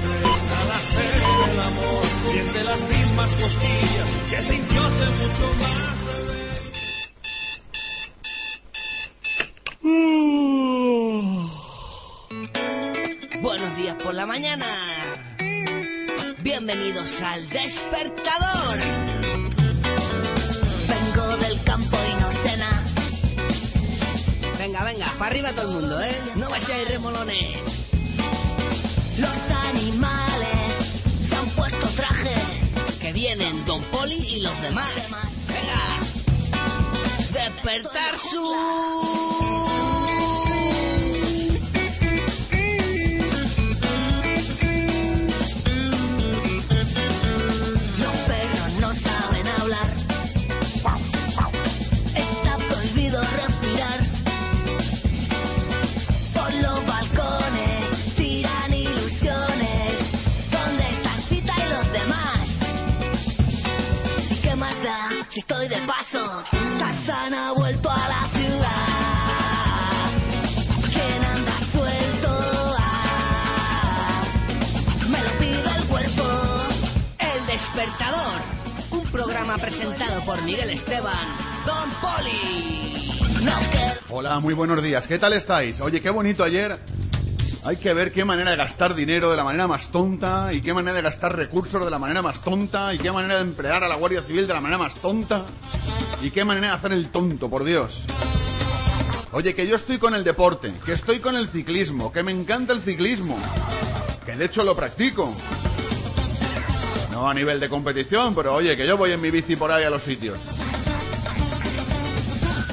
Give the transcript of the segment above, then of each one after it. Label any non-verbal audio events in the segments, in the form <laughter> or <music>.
ven a la sed del amor, siente las mismas cosquillas que sintió hace mucho más, bebé. Buenos días por la mañana. Bienvenidos al despertador. Vengo del campo y no cena. Venga, venga, para arriba todo el mundo, ¿eh? No vayáis remolones. Los animales se han puesto traje. Que vienen Don Poli y los demás. Venga. Despertar su... programa presentado por Miguel Esteban. Don Poli. Hola, muy buenos días. ¿Qué tal estáis? Oye, qué bonito ayer. Hay que ver qué manera de gastar dinero de la manera más tonta y qué manera de gastar recursos de la manera más tonta y qué manera de emplear a la Guardia Civil de la manera más tonta y qué manera de hacer el tonto, por Dios. Oye, que yo estoy con el deporte, que estoy con el ciclismo, que me encanta el ciclismo, que de hecho lo practico. No a nivel de competición, pero oye, que yo voy en mi bici por ahí a los sitios.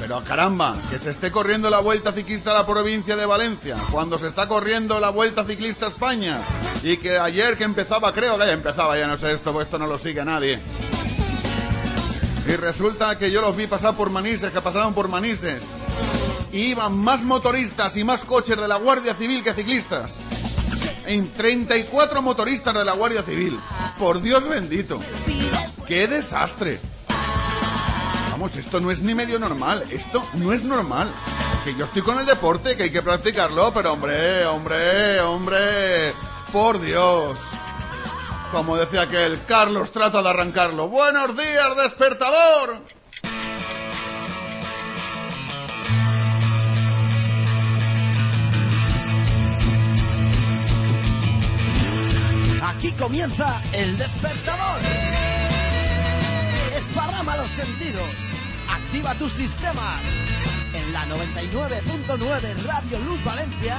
Pero caramba, que se esté corriendo la Vuelta Ciclista a la provincia de Valencia, cuando se está corriendo la Vuelta Ciclista a España, y que ayer que empezaba, creo que ya empezaba, ya no sé esto, pues esto no lo sigue nadie. Y resulta que yo los vi pasar por Manises, que pasaban por Manises. Y iban más motoristas y más coches de la Guardia Civil que ciclistas. En 34 motoristas de la Guardia Civil. Por Dios bendito. ¡Qué desastre! Vamos, esto no es ni medio normal. Esto no es normal. Que yo estoy con el deporte, que hay que practicarlo, pero hombre, hombre, hombre. Por Dios. Como decía aquel, Carlos trata de arrancarlo. Buenos días, despertador. Comienza el despertador. Esparrama los sentidos. Activa tus sistemas. En la 99.9 Radio Luz Valencia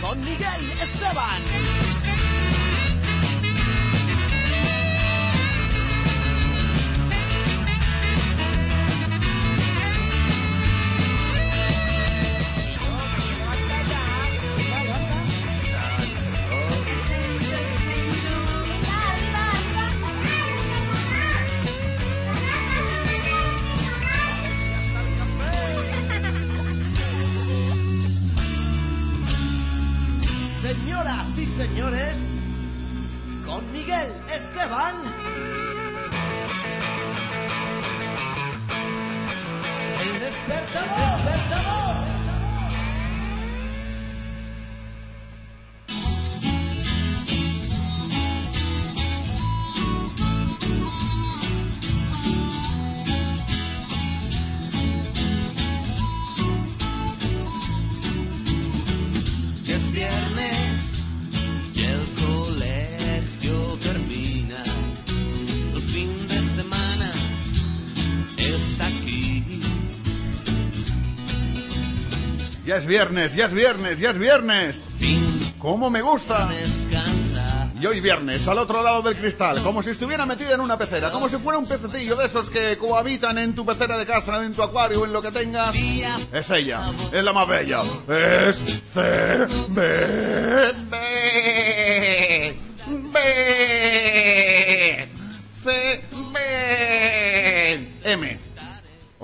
con Miguel Esteban. Ya es viernes, ya es viernes, ya es viernes. ¿Cómo me gusta? Y hoy viernes, al otro lado del cristal, como si estuviera metida en una pecera, como si fuera un pececillo de esos que cohabitan en tu pecera de casa, en tu acuario, en lo que tengas. Es ella, es la más bella. Es C, B, B, B, C, B, M.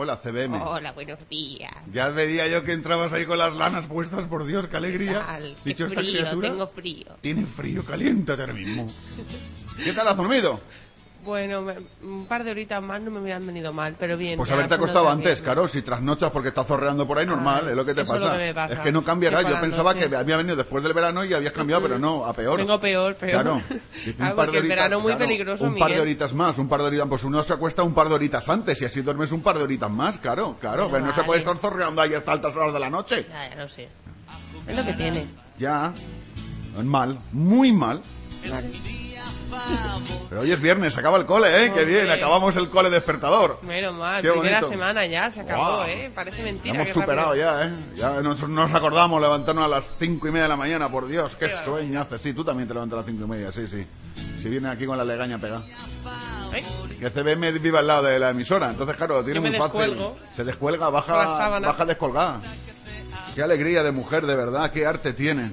Hola, CBM. Hola, buenos días. Ya veía yo que entrabas ahí con las lanas puestas, por Dios, qué alegría. Tal, qué Dicho esta criatura. tengo frío. Tiene frío, caliéntate ahora mismo. ¿Qué tal has dormido? Bueno, me- un par de horitas más no me hubieran venido mal, pero bien. Pues haberte acostado antes, claro, si trasnochas porque estás zorreando por ahí, normal, Ay, es lo que te pasa. lo que me pasa. Es que no cambiará, yo pensaba noches- que había venido después del verano y habías cambiado, pero no, a peor. Vengo peor, peor. Claro, <laughs> Dice, Claro, porque el verano muy peligroso, Un par de horitas más, un par de horitas, pues uno se acuesta un par de horitas antes y así duermes un par de horitas más, claro, claro, Bueno, pero no se puede estar zorreando ahí hasta altas horas de la noche. Ya, ya lo sé. Es lo que tiene. Ya, mal, muy mal. Pero hoy es viernes, se acaba el cole, ¿eh? Qué bien, acabamos el cole despertador. Menos mal, Qué primera bonito. semana ya, se acabó, Guau. ¿eh? Parece mentira. Hemos qué superado rápido. ya, ¿eh? Ya nos, nos acordamos levantarnos a las cinco y media de la mañana, por Dios, qué Qué sueño hace. Sí, tú también te levantas a las cinco y media, sí, sí. Si viene aquí con la legaña pegada. Ay, Que CBM vive al lado de la emisora, entonces claro, lo tiene Yo me muy fácil. descuelgo. Se descuelga, Con la baja, sábana. baja descolgada. Qué alegría de mujer, de verdad, qué arte tiene.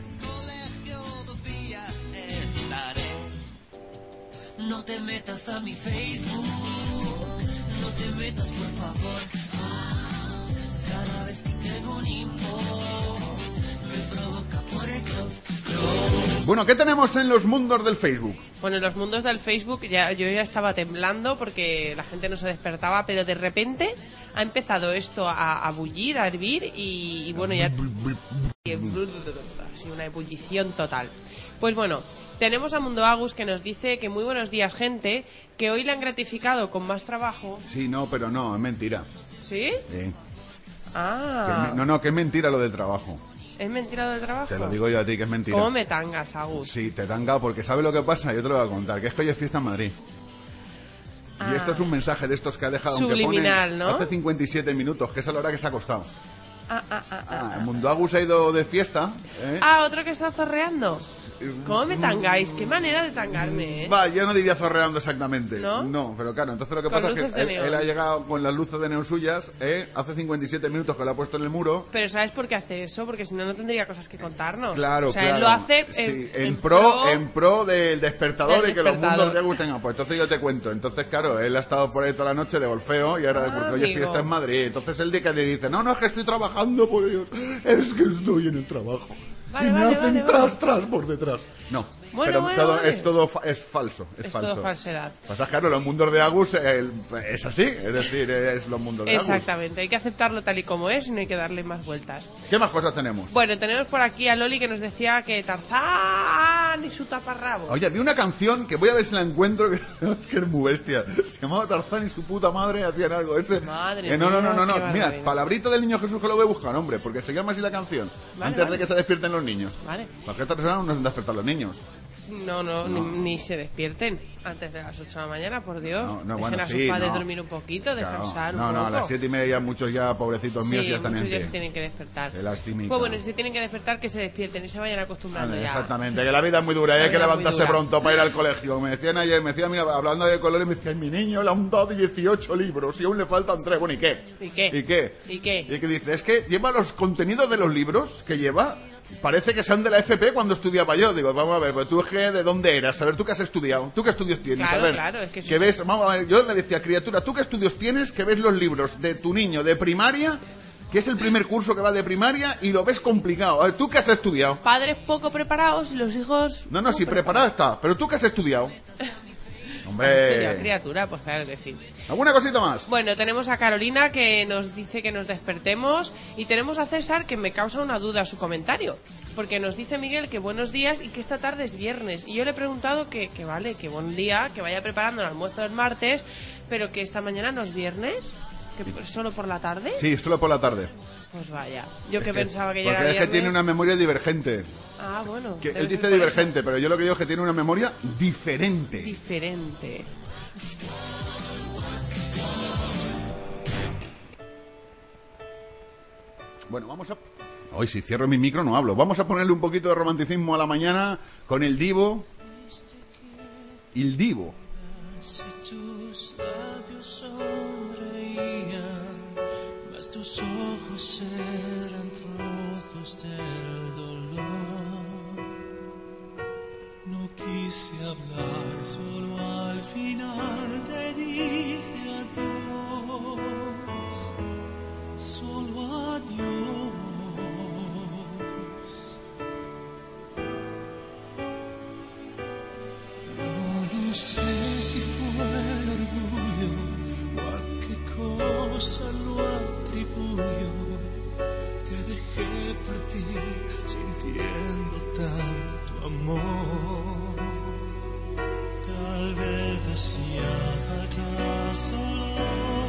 No te metas a mi Facebook, no te metas por favor. Ah, cada vez que tengo un inbox, me provoca por el cross. Bueno, ¿qué tenemos en los mundos del Facebook? Bueno, en los mundos del Facebook ya, yo ya estaba temblando porque la gente no se despertaba, pero de repente ha empezado esto a, a bullir, a hervir y, y bueno, ya... <laughs> Sí, una ebullición total. Pues bueno, tenemos a Mundo Agus que nos dice que muy buenos días gente, que hoy le han gratificado con más trabajo. Sí, no, pero no, es mentira. ¿Sí? Sí. Ah, me- no, no, que es mentira lo del trabajo. ¿es mentira del trabajo? Te lo digo yo a ti, que es mentira. ¿Cómo me tangas, Agus? Sí, te tanga porque sabe lo que pasa, yo te lo voy a contar, que es que hoy es fiesta en Madrid. Ah. Y esto es un mensaje de estos que ha dejado Subliminal, pone ¿no? hace 57 minutos, que es a la hora que se ha acostado. Ah, ah, ah, el Mundo Agus ha ido de fiesta. ¿eh? Ah, otro que está zorreando. ¿Cómo me tangáis? Qué manera de tangarme, ¿eh? Va, yo no diría zorreando exactamente. ¿No? pero claro, entonces lo que Con pasa es que de él, ha llegado con las luces de neón suyas, ¿eh? hace 57 minutos que lo ha puesto en el muro. Pero ¿sabes por qué hace eso? Porque si no, no tendría cosas que contarnos. Claro, O sea, claro. él lo hace Sí, en, pro, en pro del despertador Del y que los mundos de Agus tengan. Pues entonces yo te cuento. Entonces, claro, él ha estado por ahí toda la noche de golfeo y ahora Ah, hoy es amigo. fiesta en Madrid. Entonces él de que le dice, no, no, es que estoy trabajando por ellos. Es que estoy en el trabajo. Vale, y me vale, hacen vale, tras, tras por detrás. No, Bueno, pero bueno, todo, vale. es todo fa- es falso. Es, Es falso. todo falsedad. Pasa, claro, los mundos de Agus el- es así. Es decir, es los mundos de Agus. Exactamente, hay que aceptarlo tal y como es y no hay que darle más vueltas. ¿Qué más cosas tenemos? Bueno, tenemos por aquí a Loli que nos decía que Tarzán y su taparrabo. Oye, vi una canción que voy a ver si la encuentro, que <laughs> es que es muy bestia. Se llamaba Tarzán y su puta madre hacían algo. Ese. Madre Eh, no, no, no, no. Mira, palabrita del niño Jesús que lo voy a buscar, hombre, porque se llama así la canción. Vale, antes vale. de que se despierten los niños. Vale. ¿Para qué Tarzán no se despertan los niños? No, no, Ni, ni se despierten antes de las 8 de la mañana, por Dios. No, no, bueno, a sus sí, padres no. dormir un poquito, Claro. descansar No, un no, poco. a las siete y media muchos ya, pobrecitos míos, Sí, ya están en ya pie. se tienen que despertar. Pues bueno, si se tienen que despertar, que se despierten y se vayan acostumbrando Vale, ya. Exactamente, que la vida es muy dura, y La hay que levantarse pronto para ir al colegio. Me decían ayer, me decían, mira, hablando de colores, me decían, mi niño le han dado 18 libros y aún le faltan 3. Bueno, ¿y qué? ¿Y qué? ¿Y qué? ¿Y qué? Y que dice, es que lleva los contenidos de los libros que lleva, parece que sean de la FP cuando estudiaba yo. Digo, vamos a ver, pues tú es que de dónde eras, a ver, tú qué has estudiado, tú qué estudios tienes, Claro, a ver. claro, es que que es- ves, vamos a ver, yo le decía, criatura, tú qué estudios tienes, que ves los libros de tu niño de primaria, que es el primer curso que va de primaria, y lo ves complicado. A ver, tú qué has estudiado. Padres poco preparados y los hijos... No, no, si preparada está. Pero tú qué has estudiado. <laughs> Hombre. criatura, pues claro que sí. ¿Alguna cosita más? Bueno, tenemos a Carolina que nos dice que nos despertemos y tenemos a César que me causa una duda su comentario. Porque nos dice Miguel que buenos días y que esta tarde es viernes. Y yo le he preguntado que, que vale, que buen día, que vaya preparando el almuerzo del martes, pero que esta mañana no es viernes, que solo por la tarde. Sí, solo por la tarde. Pues vaya, yo que pensaba que ya Porque era es que viernes. tiene una memoria divergente. Ah, bueno. Que él dice eso. divergente, pero yo lo que digo es que tiene una memoria diferente. Diferente. Bueno, vamos a... Hoy si cierro mi micro no hablo. Vamos a ponerle un poquito de romanticismo a la mañana con el divo. El divo. Si tus No quise hablar, solo al final te dije adiós, solo adiós. Yo no sé si fue el orgullo o a qué cosa lo atribuyo. Amor. Tal vez hacía falta solo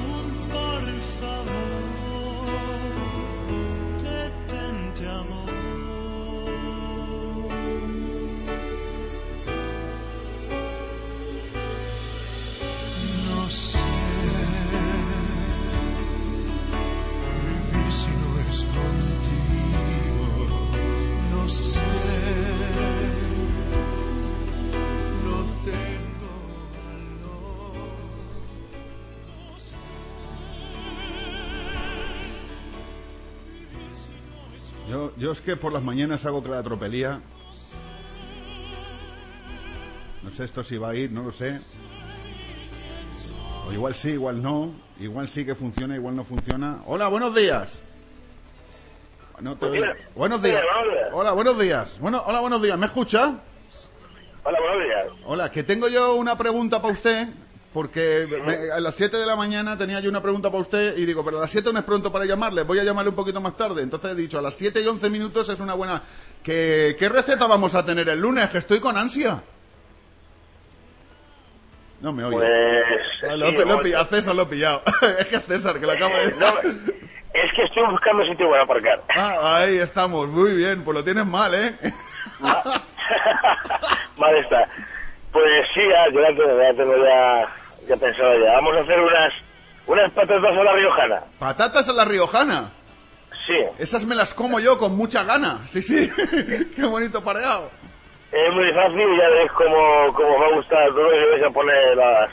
Yo, es que por las mañanas hago que la tropelía. No sé esto si va a ir, no lo sé. O igual sí, igual no. Igual sí que funciona, igual no funciona. Hola, buenos días. No te oigo. Buenos días. buenos días. Hola, buenos días. Bueno, hola, buenos días. ¿Me escucha? Hola, buenos días. Hola, que tengo yo una pregunta para usted, porque me- a las 7 de la mañana tenía yo una pregunta para usted y digo, pero a las 7 no es pronto para llamarle, voy a llamarle un poquito más tarde. Entonces he dicho, a las 7 y 11 minutos es una buena... ¿Qué, qué receta vamos a tener el lunes? Que estoy con ansia. No me oye. Pues. Ah, sí, lo, he- lo a César lo he pillado. <laughs> es que a César, que lo acabo de... No, es que estoy buscando sitio para aparcar. Ah, ahí estamos, muy bien, pues lo tienes mal, ¿eh? Vale <laughs> está. Pues sí, ya, yo la tengo, ya tengo ya, ya pensado ya. Vamos a hacer unas, unas patatas a la riojana. Patatas a la riojana. Sí, Esas me las como yo con mucha gana. Sí, sí. <laughs> Qué bonito pareado. es muy fácil ya veis cómo, cómo me ha gustado todo y vais a poner las,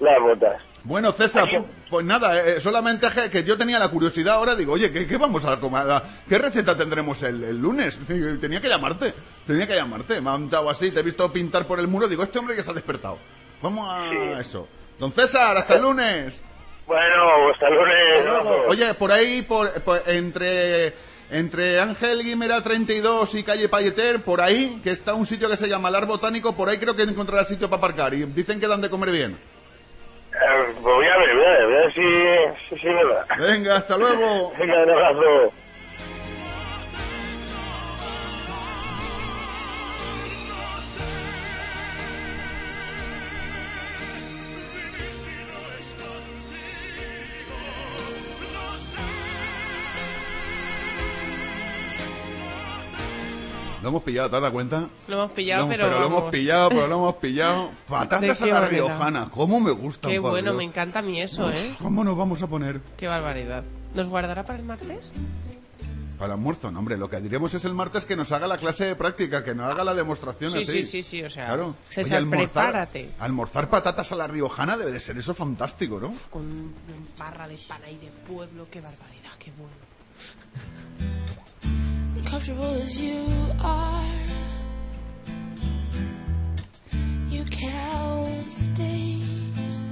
las botas. Bueno, César, pues nada, eh, solamente que- que yo tenía la curiosidad ahora, digo, oye, ¿qué, qué vamos a comer? ¿Qué receta tendremos el, el lunes? <laughs> Tenía que llamarte, tenía que llamarte. Me han dado así, te he visto pintar por el muro, digo, este hombre ya se ha despertado. Vamos a eso. Don César, hasta el lunes. Bueno, hasta el lunes. Hasta luego. abrazo. Oye, por ahí, por, por- entre, entre Ángel Guimera 32 y calle Payeter, por ahí, que está un sitio que se llama Lar Botánico, por ahí creo que encontrarás sitio para aparcar. Y dicen que dan de comer bien. Eh, voy a ver, voy a ver, voy a ver si, si, si me va. Venga, hasta luego. Venga, un abrazo. Lo hemos pillado, ¿te has dado cuenta? Lo hemos pillado, Lo- pero, lo vamos. hemos pillado, pero lo hemos pillado. <laughs> Patatas ¿De a la manera? riojana. ¿Cómo me gusta? Qué bueno, me encanta a mí eso, ¿eh? ¿Cómo nos vamos a poner? Qué barbaridad. ¿Nos guardará para el martes? Para el almuerzo, no, hombre. Lo que diremos es el martes que nos haga la clase de práctica, que nos haga la demostración Sí, así. sí, sí, sí, o sea, Claro. César, prepárate. Almorzar patatas a la riojana debe de ser eso fantástico, ¿no? Con una barra de pan ahí de pueblo, qué barbaridad, qué bueno. Comfortable as you are. You count the days.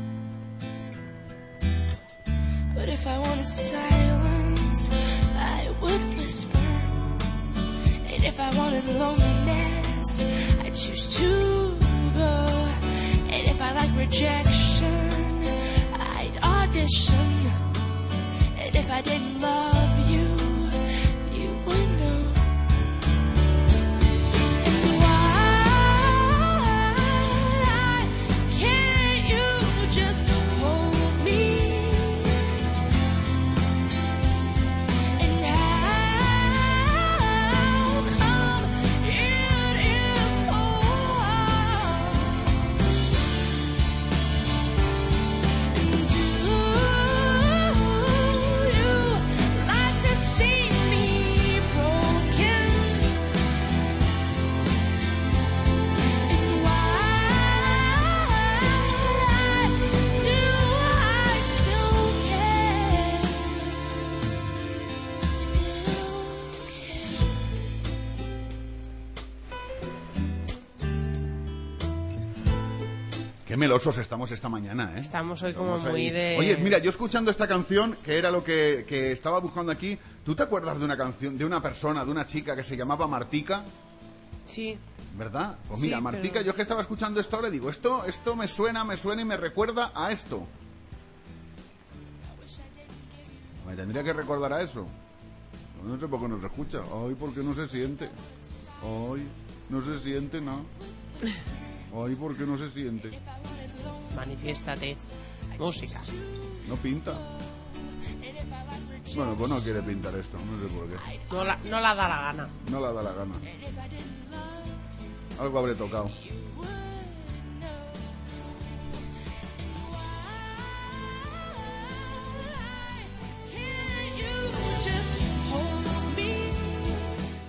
But if I wanted silence, I would whisper. And if I wanted loneliness, I'd choose to go. And if I like rejection, I'd audition. And if I didn't love you, you melosos estamos esta mañana, ¿eh? Estamos hoy como muy de... Oye, mira, yo escuchando esta canción, que era lo que, que estaba buscando aquí, ¿tú te acuerdas de una canción, de una persona, de una chica que se llamaba Martica? Sí. ¿Verdad? Pues Sí, mira, Martica, pero- yo que estaba escuchando esto ahora digo, esto, esto me suena, me suena y me recuerda a esto. Me tendría que recordar a eso. No sé por qué no se escucha. Ay, porque no se siente. Ay, no se siente, no. Ay, porque no se siente. Manifiéstate. Música. No pinta. Bueno, pues no quiere pintar esto, no sé por qué. No la, no la da la gana. No le da la gana. Algo habré tocado.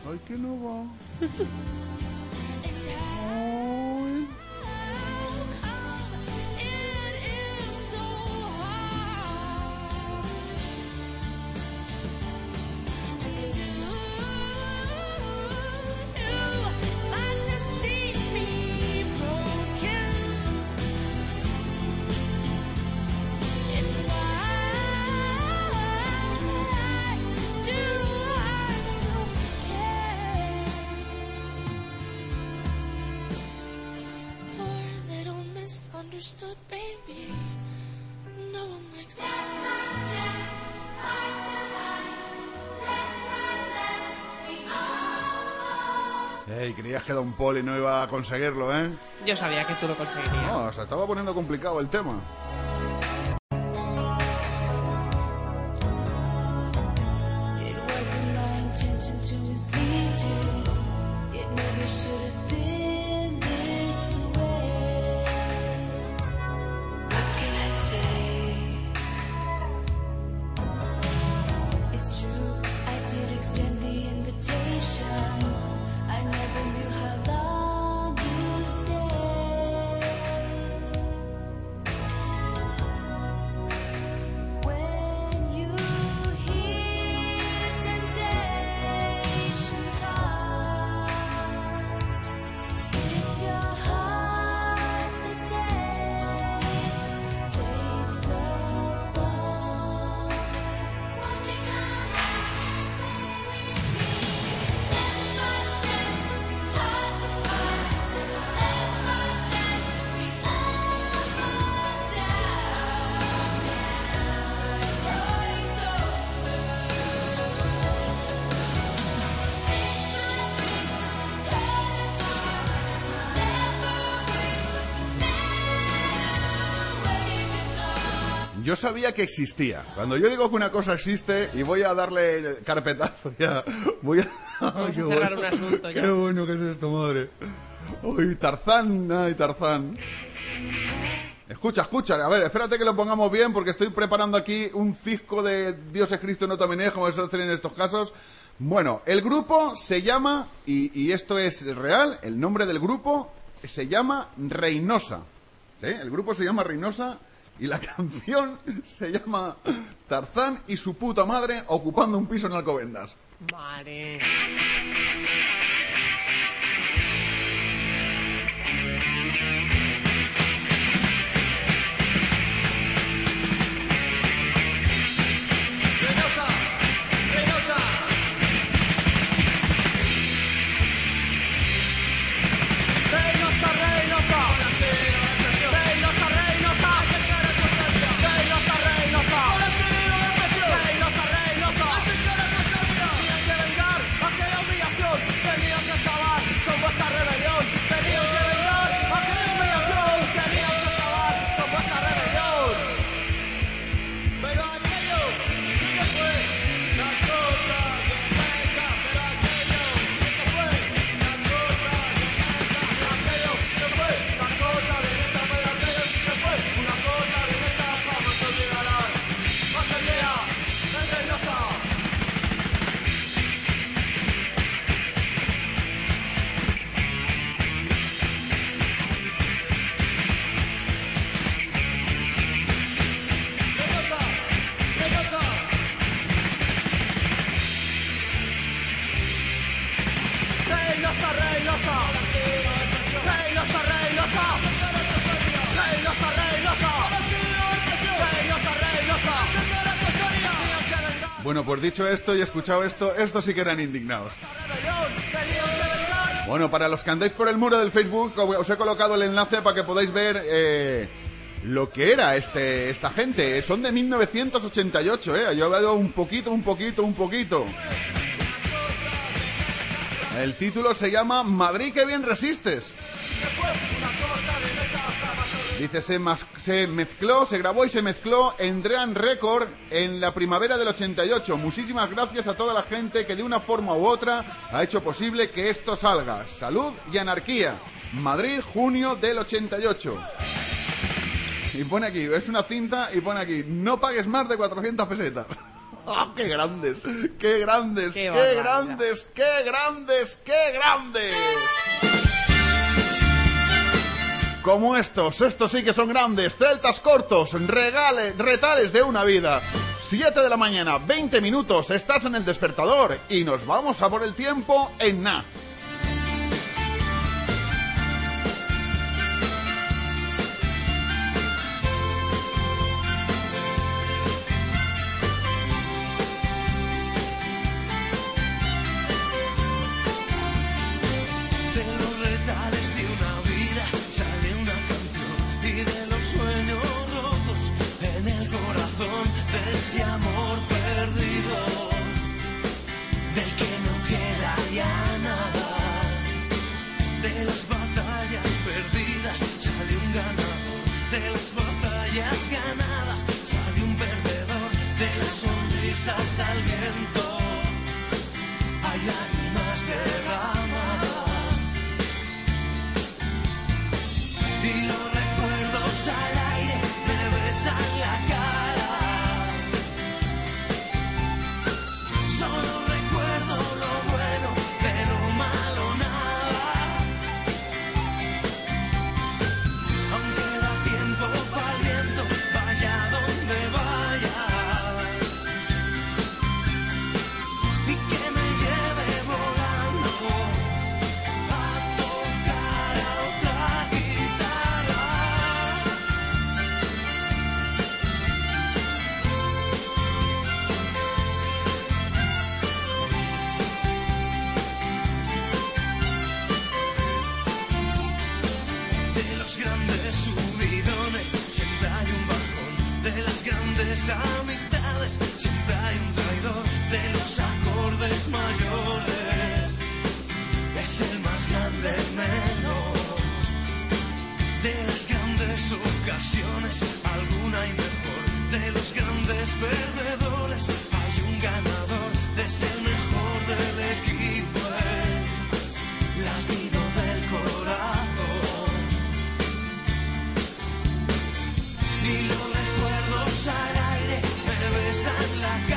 Ay, que no va. <laughs> que Don Poli no iba a conseguirlo, ¿eh? Yo sabía que tú lo conseguirías. No, se estaba poniendo complicado el tema. Sabía que existía. Cuando yo digo que una cosa existe y voy a darle carpetazo ya, voy a... Vamos a cerrar bueno. un asunto ya. Qué bueno que es esto, madre. Uy, Tarzán, ay, Tarzán. Escucha, escucha, a ver, espérate que lo pongamos bien porque estoy preparando aquí un cisco de Dios es Cristo no también es, como se hacer en estos casos. Bueno, el grupo se llama, y, y esto es real, el nombre del grupo se llama Reynosa. ¿Sí? El grupo se llama Reynosa y la <laughs> canción se llama Tarzán y su puta madre ocupando un piso en Alcobendas. Vale. Pues dicho esto y escuchado esto, estos sí que eran indignados. Bueno, para los que andáis por el muro del Facebook, os he colocado el enlace para que podáis ver eh, lo que era este, esta gente. Son de 1988, ¿eh? Yo he hablado un poquito, un poquito, un poquito. El título se llama Madrid, que bien resistes. Dice, se, se mezcló, se grabó y se mezcló en Dream Record en la primavera del 88. Muchísimas gracias a toda la gente que de una forma u otra ha hecho posible que esto salga. Salud y anarquía. Madrid, junio del 88. Y pone aquí, es una cinta y pone aquí, no pagues más de 400 pesetas. <laughs> ¡Ah, ¡Qué grandes! ¡Qué grandes! Qué ¡Qué, grandes! ¡Qué grandes! ¡Qué grandes! Como estos, estos sí que son grandes, celtas cortos, regales, retales de una vida. 7 de la mañana, 20 minutos, estás en el despertador. Y nos vamos a por el tiempo en na. Las batallas ganadas sale un perdedor, de las sonrisas al viento hay lágrimas derramadas y los recuerdos al aire me besan la cara. Los grandes subidones siempre hay un bajón. De las grandes amistades siempre hay un traidor. De los acordes mayores es el más grande menor. De las grandes ocasiones alguna y mejor. De los grandes perdedores hay un ganador. De ser el mejor del me besan la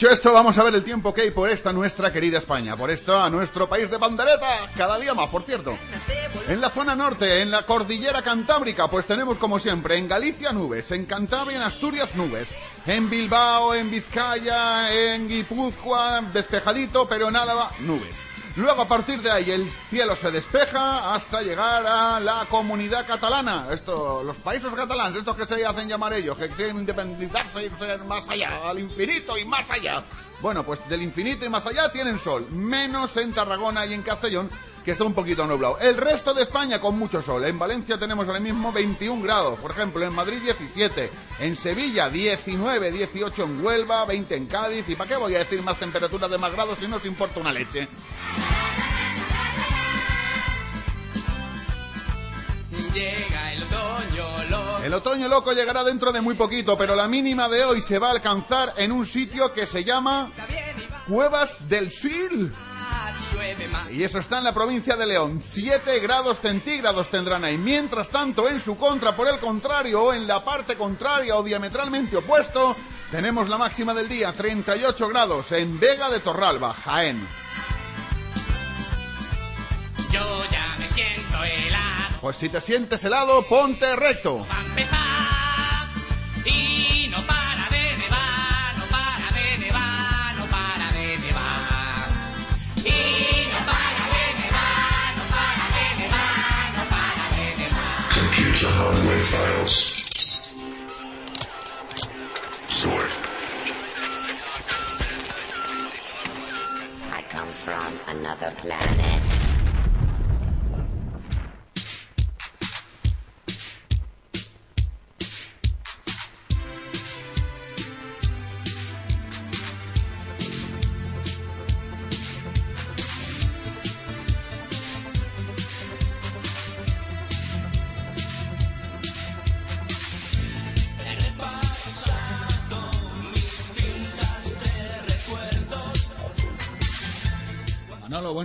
dicho esto, vamos a ver el tiempo que hay por esta nuestra querida España, por esta nuestro país de pandereta, cada día más, por cierto. En la zona norte, en la cordillera cantábrica, pues tenemos como siempre, en Galicia nubes, en Cantabria, en Asturias nubes, en Bilbao, en Vizcaya, en Guipúzcoa, despejadito, pero en Álava nubes. Luego a partir de ahí el cielo se despeja hasta llegar a la comunidad catalana. Esto, los países catalanes, estos que se hacen llamar ellos, que quieren independizarse y irse más allá, al infinito y más allá. Bueno, pues del infinito y más allá tienen sol, menos en Tarragona y en Castellón, que está un poquito nublado. El resto de España con mucho sol. En Valencia tenemos ahora mismo 21 grados, por ejemplo, en Madrid 17, en Sevilla 19, 18 en Huelva, 20 en Cádiz. ¿Y para qué voy a decir más temperaturas de más grados si no os importa una leche? Llega el otoño, lo El otoño loco llegará dentro de muy poquito, pero la mínima de hoy se va a alcanzar en un sitio que se llama Cuevas del Sil. Y eso está en la provincia de León. 7 grados centígrados tendrán ahí. Mientras tanto, en su contra, por el contrario, o en la parte contraria o diametralmente opuesto, tenemos la máxima del día, 38 grados, en Vega de Torralba, Jaén. Yo ya me siento helado Pues si te sientes helado, ponte recto. para empezar. Y files. Sort. I come from another planet.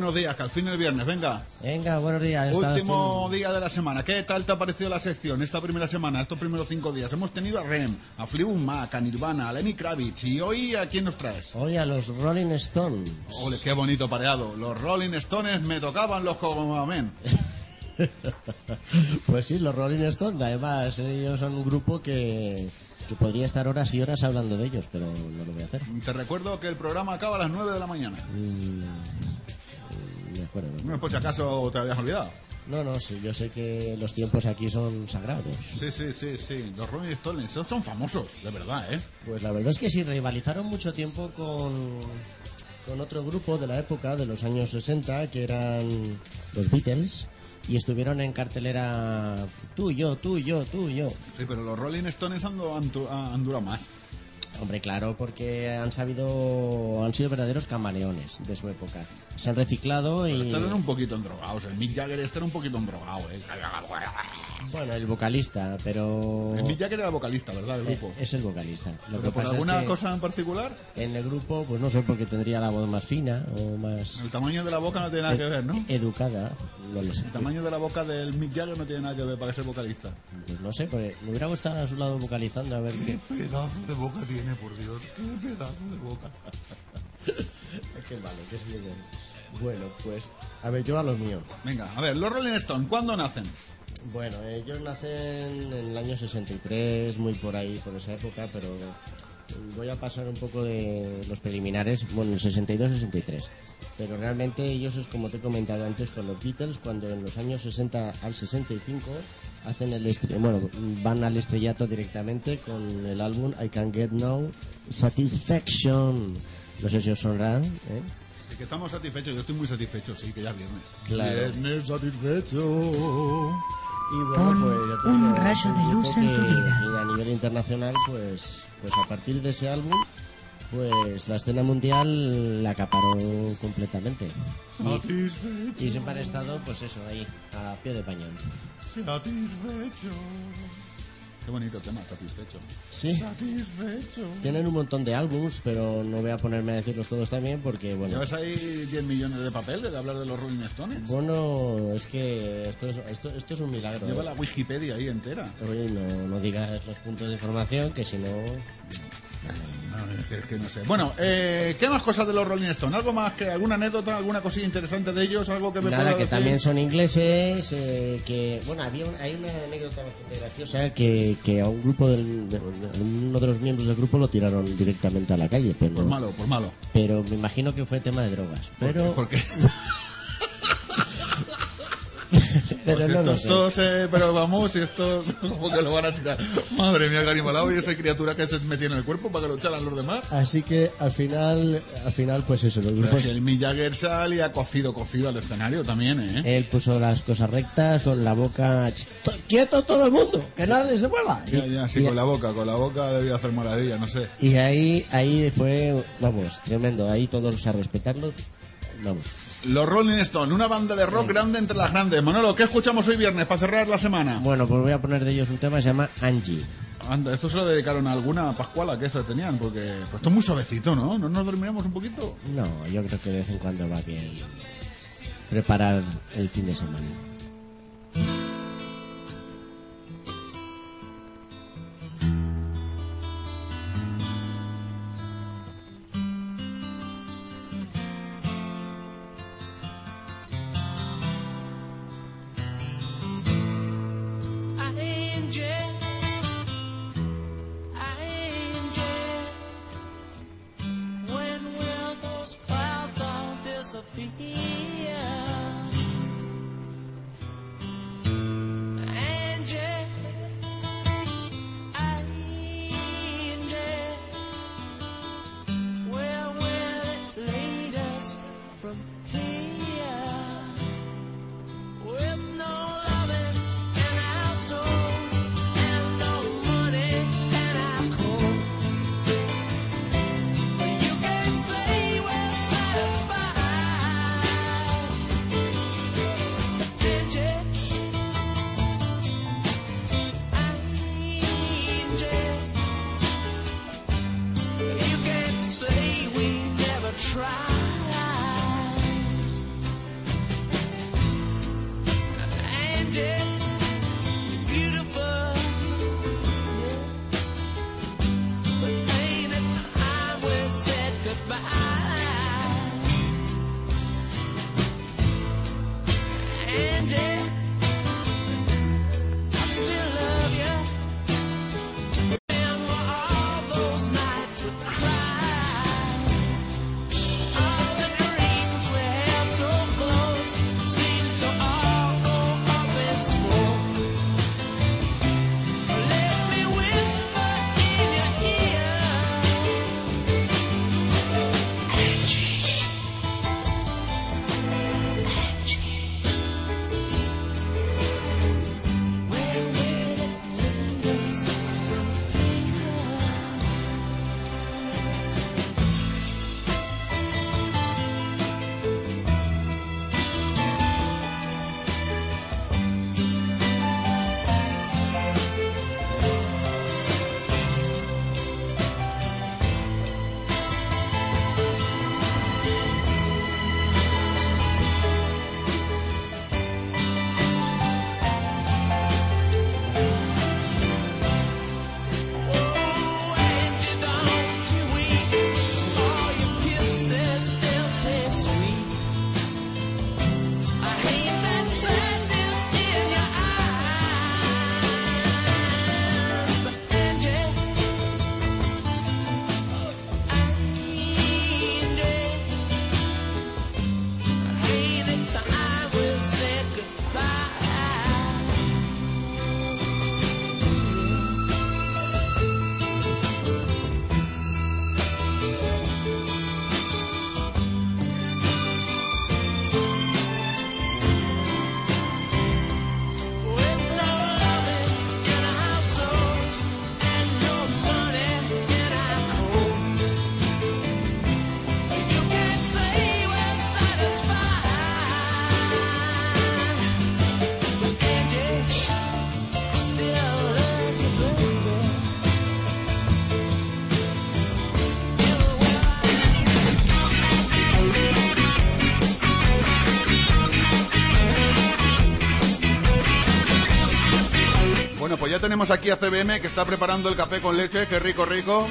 Buenos días, que al fin el viernes, venga. Venga, buenos días. Último día de la semana. ¿Qué tal te ha parecido la sección esta primera semana, estos primeros cinco días? Hemos tenido a Rem, a Fleetwood Mac, a Nirvana, a Lenny Kravitz y hoy ¿a quién nos traes? Hoy a los Rolling Stones. Ole, qué bonito pareado. Los Rolling Stones me tocaban los cogomamen. <laughs> Pues sí, los Rolling Stones. Además, ellos son un grupo que, que podría estar horas y horas hablando de ellos, pero no lo voy a hacer. Te recuerdo que el programa acaba a las 9 de la mañana. Me acuerdo. No, por si acaso te habías olvidado. No, no, sí, yo sé que los tiempos aquí son sagrados. Sí, sí, sí, sí. Los Rolling Stones son, son famosos, de verdad, ¿eh? Pues la verdad es que sí, rivalizaron mucho tiempo con, con otro grupo de la época, de los años 60, que eran los Beatles, y estuvieron en cartelera tú, yo, tú, yo, tú, yo. Sí, pero los Rolling Stones han, han han durado más. Hombre, claro, porque han sabido, han sido verdaderos camaleones de su época. Se han reciclado y... Eran un poquito endrogados. El Mick Jagger era un poquito endrogado, ¿eh? Bueno, el vocalista, pero... El Mick Jagger era vocalista, ¿verdad? Grupo. Eh, Es el vocalista. Lo ¿Pero que por pasa alguna es que cosa en particular? en el grupo, pues no sé, porque tendría la voz más fina o más El tamaño de la boca no tiene nada que ver, ¿no? educada. No lo sé. El tamaño de la boca del Mick Jagger no tiene nada que ver para ser vocalista. Pues no sé, porque me hubiera gustado a su lado vocalizando a ver qué... <laughs> pedazo de boca tiene, por Dios? ¿Qué pedazo de boca? <laughs> qué malo, qué es bien. Bueno, pues a ver, yo a los míos. Venga, a ver, los Rolling Stones, ¿cuándo nacen? Bueno, ellos nacen en el año 63, muy por ahí, por esa época, pero voy a pasar un poco de los preliminares, bueno, el 62-63. Pero realmente ellos es como te he comentado antes con los Beatles, cuando en los años 60 al 65 hacen el bueno, van al estrellato directamente con el álbum I Can Get No Satisfaction. No sé si os sonará, ¿eh? Que estamos satisfechos, yo estoy muy satisfecho, sí, que ya es viernes. Claro. Viernes satisfecho. Y bueno, Pon pues ya te un rayo de luz en tu vida. que a nivel internacional, pues, pues a partir de ese álbum, pues la escena mundial la acaparó completamente. Y, y siempre han estado, pues eso, ahí, a pie de pañón. Satisfecho. Qué bonito tema, satisfecho. Sí, Satisfecho. tienen un montón de álbums, pero no voy a ponerme a decirlos todos también porque, bueno... ¿Llevas ahí 10 millones de papeles de hablar de los Rolling Stones? Bueno, es que esto es, esto, esto es un milagro. Lleva ¿eh? la Wikipedia ahí entera. Oye, no, no digas los puntos de información, que si no... no, es que no sé. Bueno, eh, ¿qué más cosas de los Rolling Stones? ¿Algo más que alguna anécdota, alguna cosilla interesante de ellos? ¿Algo que me Nada, que decir? también son ingleses, eh, que, bueno, había un- hay una anécdota bastante graciosa que, que a un grupo del, de- de- uno de los miembros del grupo lo tiraron directamente a la calle, pero, Por malo, por malo. pero me imagino que fue tema de drogas, pero, ¿Por qué? <laughs> pero Pues no lo estos todos, eh, pero vamos, y esto <laughs> como que lo van a tirar. Madre mía, Garibalao y esa criatura que se metía en el cuerpo para que lo echaran los demás. Así que al final, al final pues eso, los grupos, si el Mick Jagger salía cocido, cocido al escenario también, ¿eh? él puso las cosas rectas con la boca, "Ch, to- quieto todo el mundo, que nadie se mueva. Ya, ya, sí, y- con la boca, con la boca debía hacer maravilla, no sé. Y ahí, ahí fue, vamos, tremendo. Ahí todos a respetarlo. Vamos. Los Rolling Stones, una banda de rock grande entre las grandes. Manolo, ¿qué escuchamos hoy viernes para cerrar la semana? Bueno, pues voy a poner de ellos un tema, se llama Angie. Anda, esto se lo dedicaron a alguna pascuala que esa tenían, porque pues esto es muy suavecito, ¿no? ¿No nos dormiremos un poquito? No, yo creo que de vez en cuando va bien preparar el fin de semana. Ya tenemos aquí a CBM que está preparando el café con leche, qué rico, rico.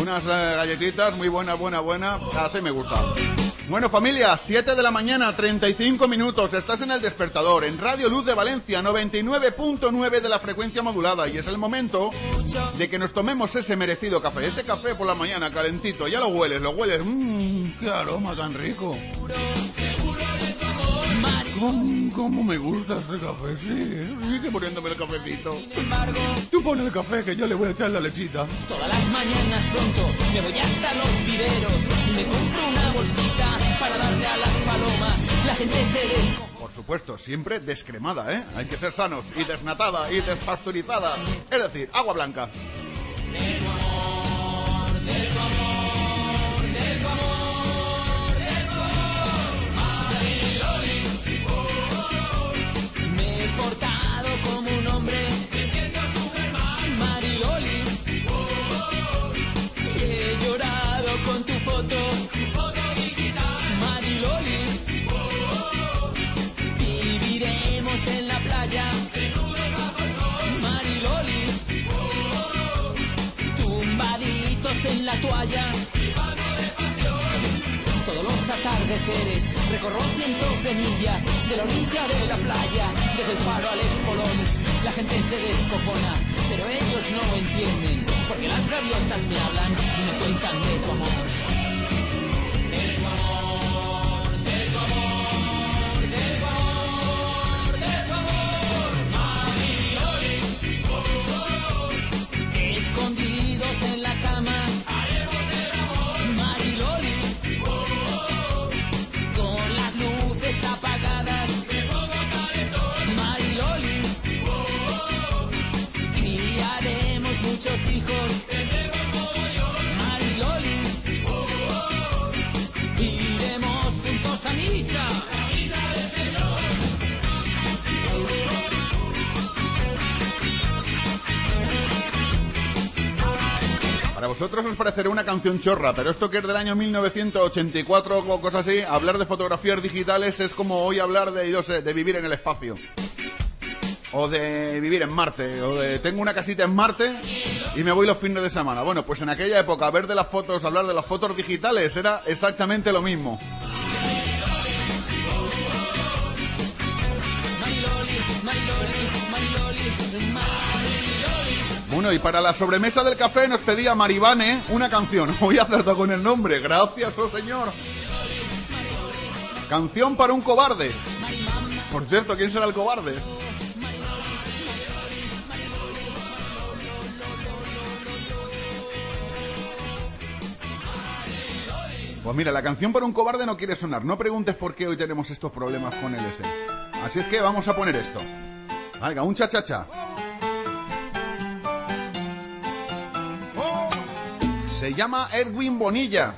Unas eh, galletitas muy buenas, buenas, buenas. Así me gusta. Bueno, familia, 7 de la mañana, 35 minutos. Estás en el despertador, en Radio Luz de Valencia, 99.9 de la frecuencia modulada. Y es el momento de que nos tomemos ese merecido café. Ese café por la mañana, calentito. Ya lo hueles, lo hueles. Mmm, qué aroma tan rico. ¿Cómo, cómo me gusta este café? Sí, sigue poniéndome el cafecito. Tú pon el café que yo le voy a echar la lechita. Todas las mañanas pronto me voy hasta los viveros y me compro una bolsita para darle a las palomas. La gente se des... Por supuesto, siempre descremada, ¿eh? Hay que ser sanos y desnatada y despasteurizada. Es decir, agua blanca. La toalla. Todos los atardeceres recorro cientos de millas de la orilla de la playa, desde el faro al espolón. La gente se descojona, pero ellos no entienden, porque las gaviotas me hablan y me cuentan de tu amor. Vosotros os parecerá una canción chorra, pero esto que es del año 1984 o cosas así, hablar de fotografías digitales es como hoy hablar de, yo sé, de vivir en el espacio. O de vivir en Marte, o de tengo una casita en Marte y me voy los fines de semana. Bueno, pues en aquella época ver de las fotos, hablar de las fotos digitales era exactamente lo mismo. Bueno, y para la sobremesa del café nos pedía Maribane una canción. <laughs> Hoy acertado con el nombre. Gracias, oh señor. Canción para un cobarde. Por cierto, ¿quién será el cobarde? Pues mira, la canción para un cobarde no quiere sonar. No preguntes por qué hoy tenemos estos problemas con el S. Así es que vamos a poner esto. Venga, un cha-cha-cha. Se llama Edwin Bonilla.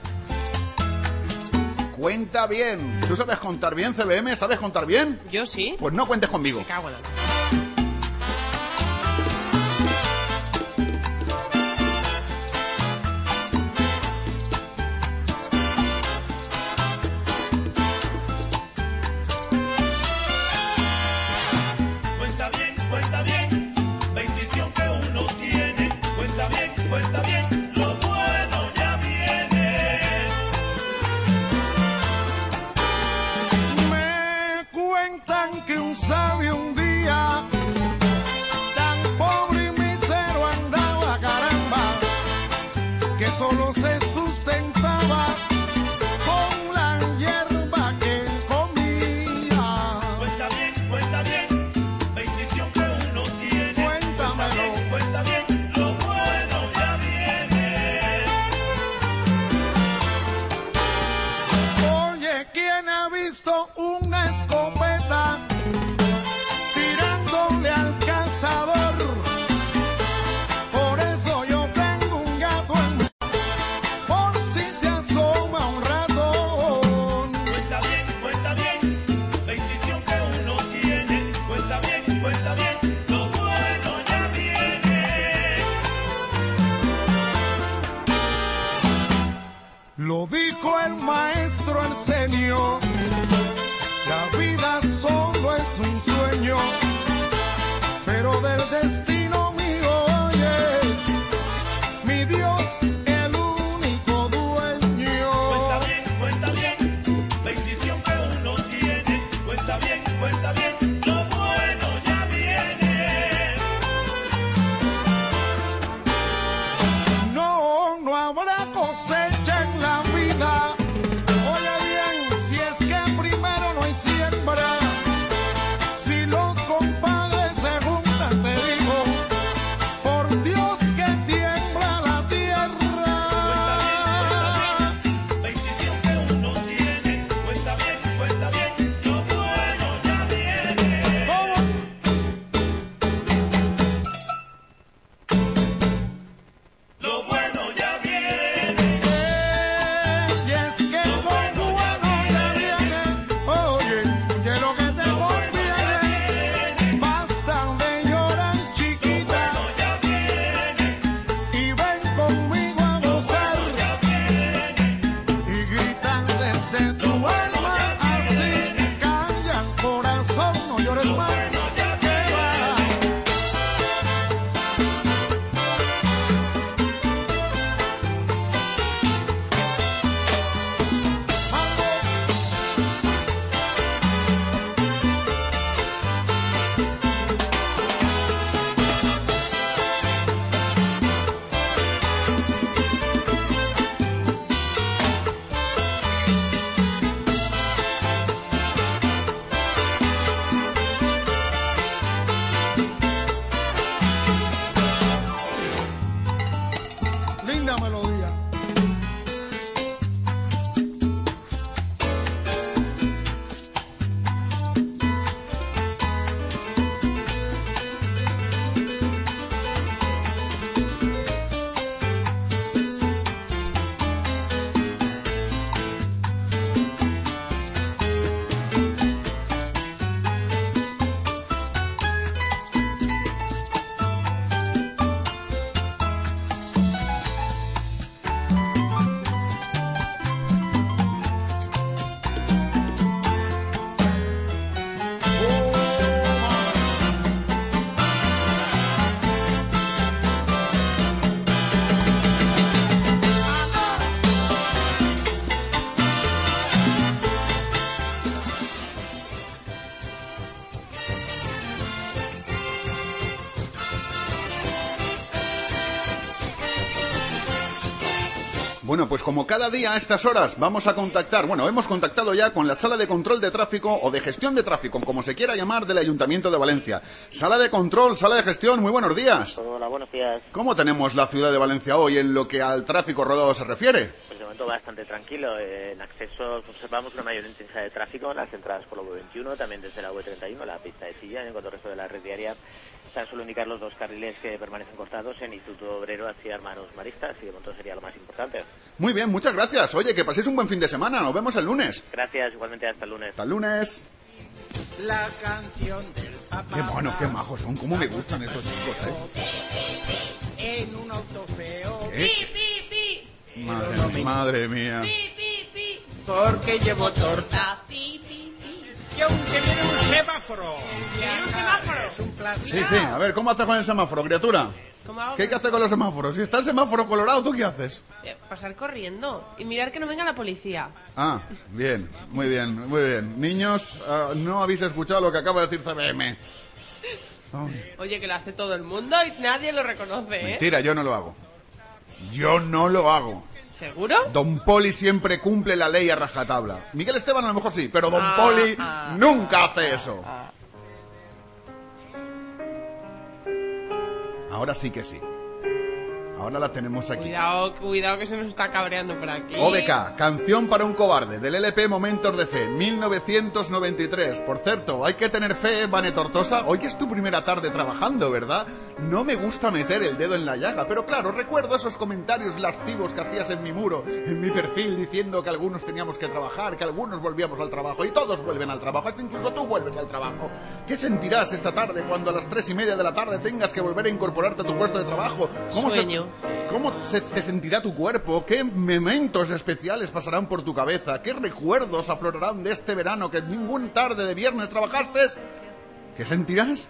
Cuenta bien. ¿Tú sabes contar bien, CBM? ¿Sabes contar bien? Yo sí. Pues no cuentes conmigo. Me cago en la... pues como cada día a estas horas vamos a contactar, bueno, hemos contactado ya con la sala de control de tráfico o de gestión de tráfico, como se quiera llamar, del Ayuntamiento de Valencia. Sala de control, sala de gestión, muy buenos días. Hola, buenos días. ¿Cómo tenemos la ciudad de Valencia hoy en lo que al tráfico rodado se refiere? Bastante tranquilo. Eh, En acceso observamos una mayor intensidad de tráfico en las entradas por la V21, también desde la V31, la pista de Silla, en cuanto al resto de la red diaria. Tan solo indicar los dos carriles que permanecen cortados en Instituto Obrero hacia Hermanos Maristas y de momento sería lo más importante. Muy bien, muchas gracias. Oye, que paséis un buen fin de semana. Nos vemos el lunes. Gracias, igualmente hasta el lunes. Hasta el lunes. La canción del papá. Qué bueno, qué majos son. Cómo me gustan estos chicos, ¿eh? En un auto feo. ¿Qué? Madre, madre mía. Porque llevo torta. Y aunque viene un semáforo. ¿Viene un semáforo? Es un clásico. Sí, sí. A ver, ¿cómo haces con el semáforo, criatura? ¿Cómo hago ¿Qué hay que hacer con los semáforos? Si está el semáforo colorado, ¿tú qué haces? Eh, Pasar corriendo y mirar que no venga la policía. Ah, bien, muy bien, muy bien. Niños, ah, no habéis escuchado lo que acaba de decir CBM. Ay, <laughs> Oye, que lo hace todo el mundo y nadie lo reconoce, ¿eh? mentira, yo no lo hago. Yo no lo hago. ¿Seguro? Don Poli siempre cumple la ley a rajatabla. Miguel Esteban a lo mejor sí, pero Don Ah, Poli ah, nunca hace eso. Ahora sí que sí. Ahora la tenemos aquí. Cuidado, cuidado que se nos está cabreando por aquí. OBK, Canción para un cobarde, del LP Momentos de Fe, 1993. Por cierto, hay que tener fe, Vane Tortosa. Hoy que es tu primera tarde trabajando, ¿verdad? No me gusta meter el dedo en la llaga, pero claro, recuerdo esos comentarios lascivos que hacías en mi muro, en mi perfil, diciendo que algunos teníamos que trabajar, que algunos volvíamos al trabajo, y todos vuelven al trabajo, hasta incluso tú vuelves al trabajo. ¿Qué sentirás esta tarde cuando a las tres y media de la tarde tengas que volver a incorporarte a tu puesto de trabajo? se- Sueño. ¿Cómo se te sentirá tu cuerpo? ¿Qué momentos especiales pasarán por tu cabeza? ¿Qué recuerdos aflorarán de este verano que ninguna tarde de viernes trabajaste? ¿Qué sentirás?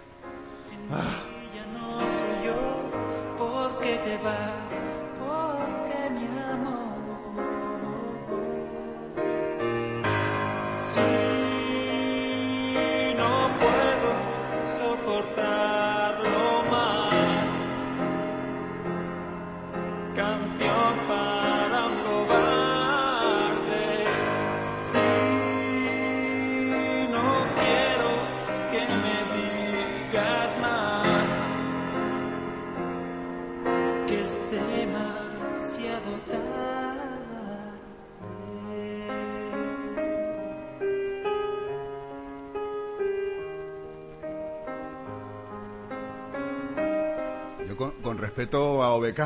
Respeto a OBK,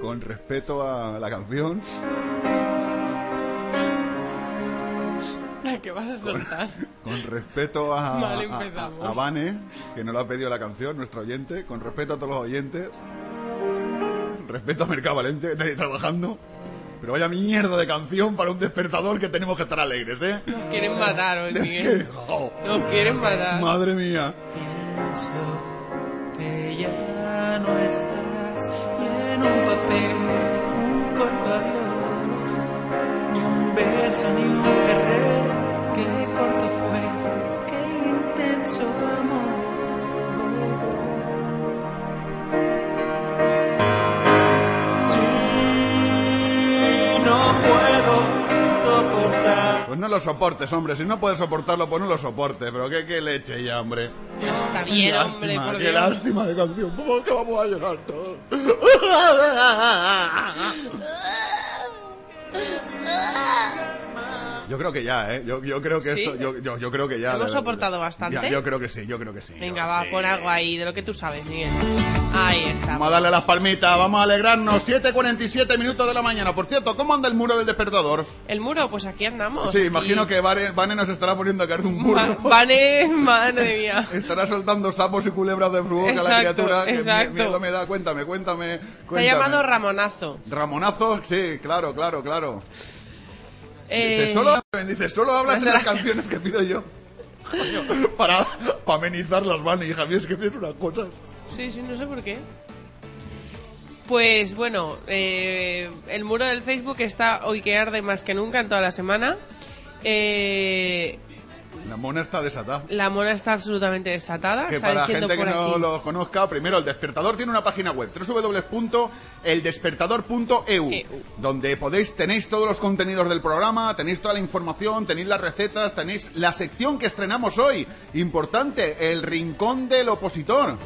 con respeto a la canción, ¿Qué vas a soltar? con respeto a, Vale, a- empezamos. a- a Vane, que no le ha pedido la canción, nuestro oyente, con respeto a todos los oyentes, respeto a Mercado Valencia, que está ahí trabajando. Pero vaya mierda de canción para un despertador que tenemos que estar alegres, ¿eh? Nos quieren matar hoy, ¿De Miguel. <laughs> Oh, Nos quieren matar. madre mía. Que ya no estás y en un papel un corto adiós, ni un beso ni un querer, qué corto fue, qué intenso amor. Pues no lo soportes, hombre. Si no puedes soportarlo, pues no lo soportes. Pero qué, qué leche ya, hombre. Está Qué bien, lástima, hombre, por Qué Dios. lástima de canción. ¿Cómo que vamos a llorar todos? <laughs> Yo creo que ya, ¿eh? Yo, yo creo que ¿Sí? esto... Yo, yo, yo creo que ya... Hemos soportado bastante. Ya, yo creo que sí, yo creo que sí. Venga, va, pon algo ahí de lo que tú sabes, Miguel. Ahí está. Vamos a darle las palmitas, vamos a alegrarnos. 7.47 minutos de la mañana. Por cierto, ¿cómo anda el muro del despertador? El muro, pues aquí andamos. Sí, aquí. imagino que Vane, Vane nos estará poniendo a caer un muro. Va- Vane, <laughs> madre mía. Estará soltando sapos y culebras de su boca la Exacto, criatura. que exacto. miedo me da. Cuéntame, cuéntame. Te ha cuéntame. llamado Ramonazo. Ramonazo, sí, claro, claro, claro. Eh, Dice, solo, dice, solo hablas en las canciones que pido yo. Coño, para, para amenizar las manos, hija mía, es que pides unas cosas. Sí, sí, no sé por qué. Pues bueno, eh, el muro del Facebook está hoy que arde más que nunca en toda la semana. Eh, La mona está desatada. La mona está absolutamente desatada. Que para diciendo gente que no aquí. lo conozca, primero el despertador tiene una página web, www.eldespertador.eu, donde podéis, tenéis todos los contenidos del programa, tenéis toda la información, tenéis las recetas, tenéis la sección que estrenamos hoy, importante, el rincón del opositor.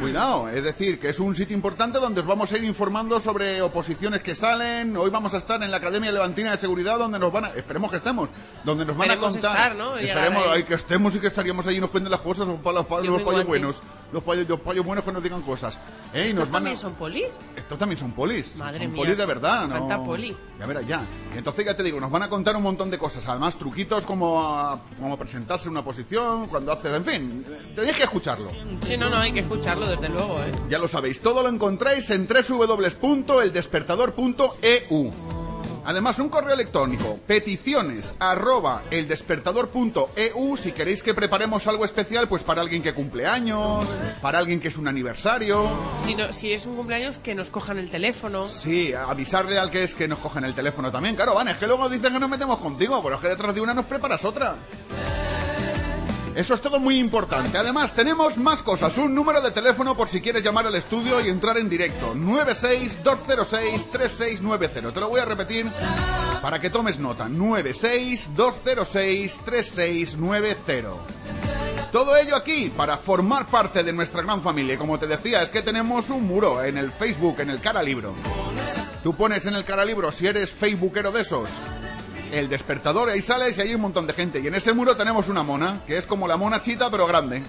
Cuidado, es decir, que es un sitio importante donde os vamos a ir informando sobre oposiciones que salen. Hoy vamos a estar en la Academia Levantina de Seguridad, donde nos van a, esperemos que estemos, donde nos van a contar. estar, ¿no? Esperemos ahí. que estemos y que estaríamos ahí y nos cuenten las cosas, los, los, los muy payos buenos, los payos, los payos buenos que nos digan cosas. ¿Eh? ¿Estos nos van a- también son polis? estos también son polis. Madre son mía, polis de verdad, ¿no? poli. Ya verás, ya. Entonces ya te digo, nos van a contar un montón de cosas. Además, truquitos como, a- como presentarse en una posición, cuando haces... En fin, tenéis que escucharlo. Sí, no, no, hay que escucharlo, desde luego, ¿eh? Ya lo sabéis, todo lo encontráis en www.eldespertador.eu. Además, un correo electrónico, peticiones arroba eldespertador.eu si queréis que preparemos algo especial, pues para alguien que cumple años, para alguien que es un aniversario. Si, no, si es un cumpleaños, que nos cojan el teléfono. Sí, avisarle al que es que nos cogen el teléfono también. Claro, van, es que luego dicen que nos metemos contigo, pero es que detrás de una nos preparas otra. Eso es todo muy importante. Además, tenemos más cosas. Un número de teléfono por si quieres llamar al estudio y entrar en directo. 962063690. Te lo voy a repetir para que tomes nota. 962063690. Todo ello aquí para formar parte de nuestra gran familia. Como te decía, es que tenemos un muro en el Facebook, en el Cara Libro. Tú pones en el Cara Libro, si eres facebookero de esos, el despertador, ahí sales y hay un montón de gente. Y en ese muro tenemos una mona, que es como la mona chita, pero grande.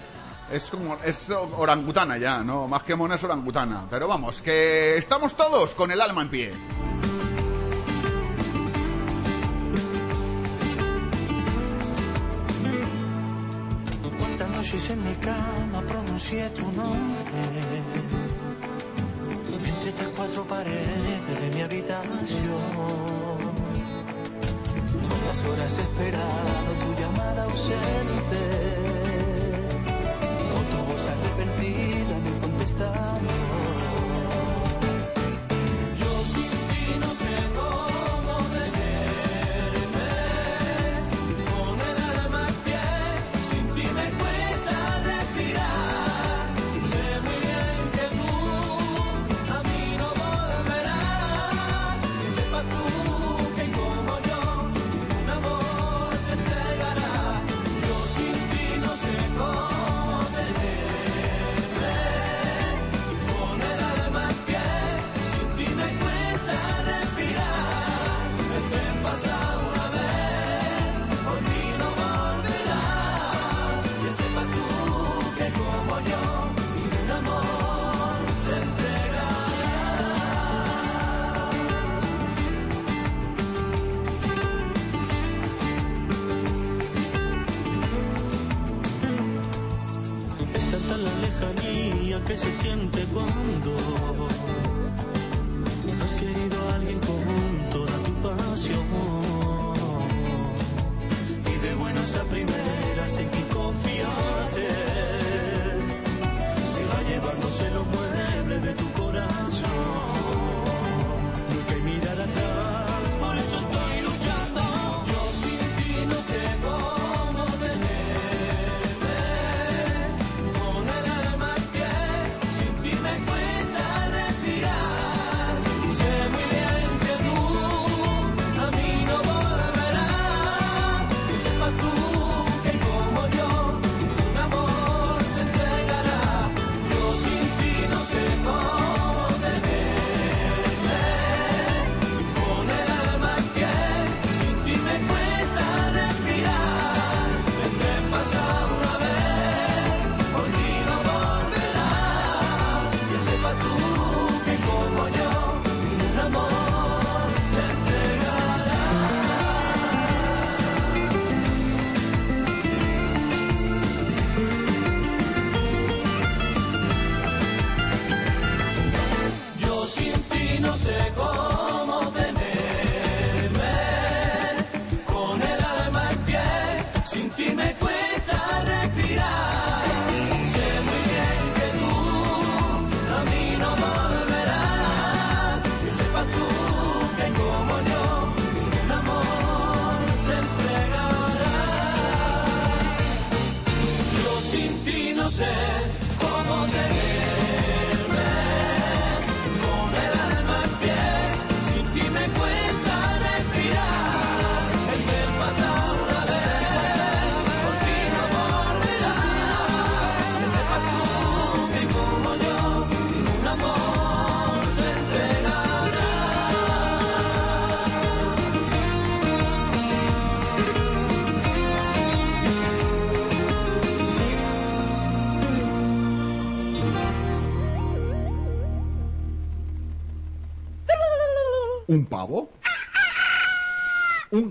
Es como, es orangutana ya, ¿no? Más que mona es orangutana. Pero vamos, que estamos todos con el alma en pie. En mi cama pronuncié tu nombre Entre estas cuatro paredes de mi habitación Cuántas horas he esperado tu llamada ausente. No tu voz arrepentida me contestado cuando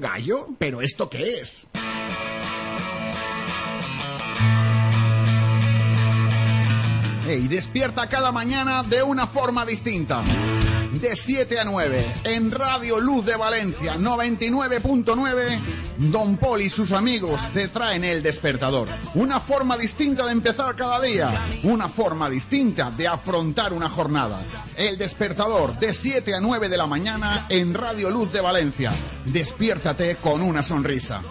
gallo? ¿Pero esto qué es? Ey, despierta cada mañana de una forma distinta. De 7 a 9, en Radio Luz de Valencia 99.9, Don Paul y sus amigos te traen el despertador. Una forma distinta de empezar cada día, una forma distinta de afrontar una jornada. El despertador de 7 a 9 de la mañana en Radio Luz de Valencia. Despiértate con una sonrisa.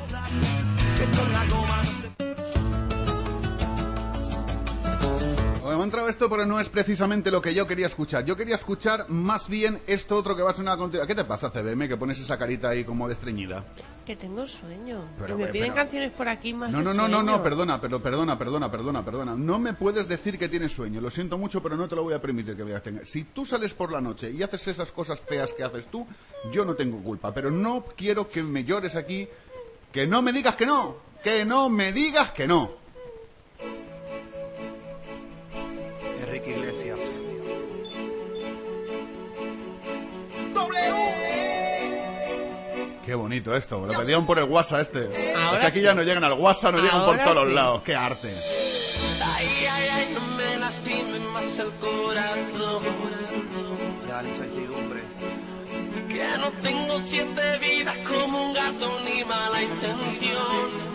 Me ha entrado esto, pero no es precisamente lo que yo quería escuchar. Yo quería escuchar más bien esto otro que va a sonar a. ¿Qué te pasa, CBM, que pones esa carita ahí como de estreñida? Que tengo sueño. Pero, que me pero- piden pero- canciones por aquí más No, no, no, no, no, perdona, pero perdona, perdona, perdona, perdona. No me puedes decir que tienes sueño. Lo siento mucho, pero no te lo voy a permitir que veas tenga. Si tú sales por la noche y haces esas cosas feas que haces tú, yo no tengo culpa. Pero no quiero que me llores aquí. Que no me digas que no. Que no me digas que no. Enrique Iglesias. Qué bonito esto. Lo pedían por el WhatsApp este. Es Ahora que aquí sí. ya no llegan al WhatsApp, no llegan por todos los sí. lados. Qué arte. Ay, ay, ay, no me lastime más el corazón. Dale incertidumbre. Que no tengo siete vidas como un gato ni mala intención.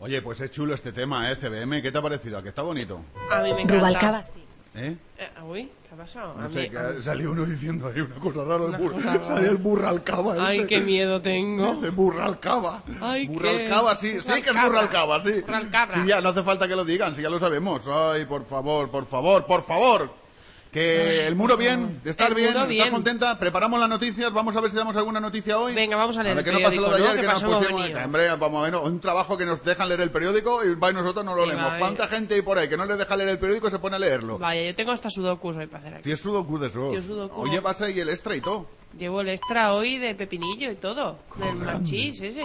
Oye, pues es chulo este tema, ¿eh? CBM, ¿qué te ha parecido? ¿A que está bonito? A mí me encanta. Rubalcaba sí. ¿Eh? Eh, uy, ¿qué ha pasado? A No mí- sé, que a mí- ha salido uno diciendo ahí una cosa rara. Una el bur- cosa rara. Salió el burralcaba. Ay, este. qué miedo tengo. <laughs> Dice burralcaba. Ay, qué- Burralcaba, sí, sí que es Burralcaba. burralcaba, sí. Burralcaba. Sí, ya, no hace falta que lo digan, sí, ya lo sabemos. Ay, por favor, por favor, por favor. Que el muro bien, de estar El bien, muro estar bien. contenta. Preparamos las noticias, vamos a ver si damos alguna noticia hoy. Venga, vamos a leer ver el que no pase lo de periódico. Hombre, vamos a ver, un trabajo que nos dejan leer el periódico y nosotros no lo Venga, leemos. ¿Cuánta gente hay por ahí que no le deja leer el periódico y se pone a leerlo? Vaya, yo tengo hasta sudokus hoy para hacer aquí. Tienes sudoku de esos. Tío sudoku. Oye, vas ahí el extra y todo. Llevo el extra hoy de pepinillo y todo. Del machís ese.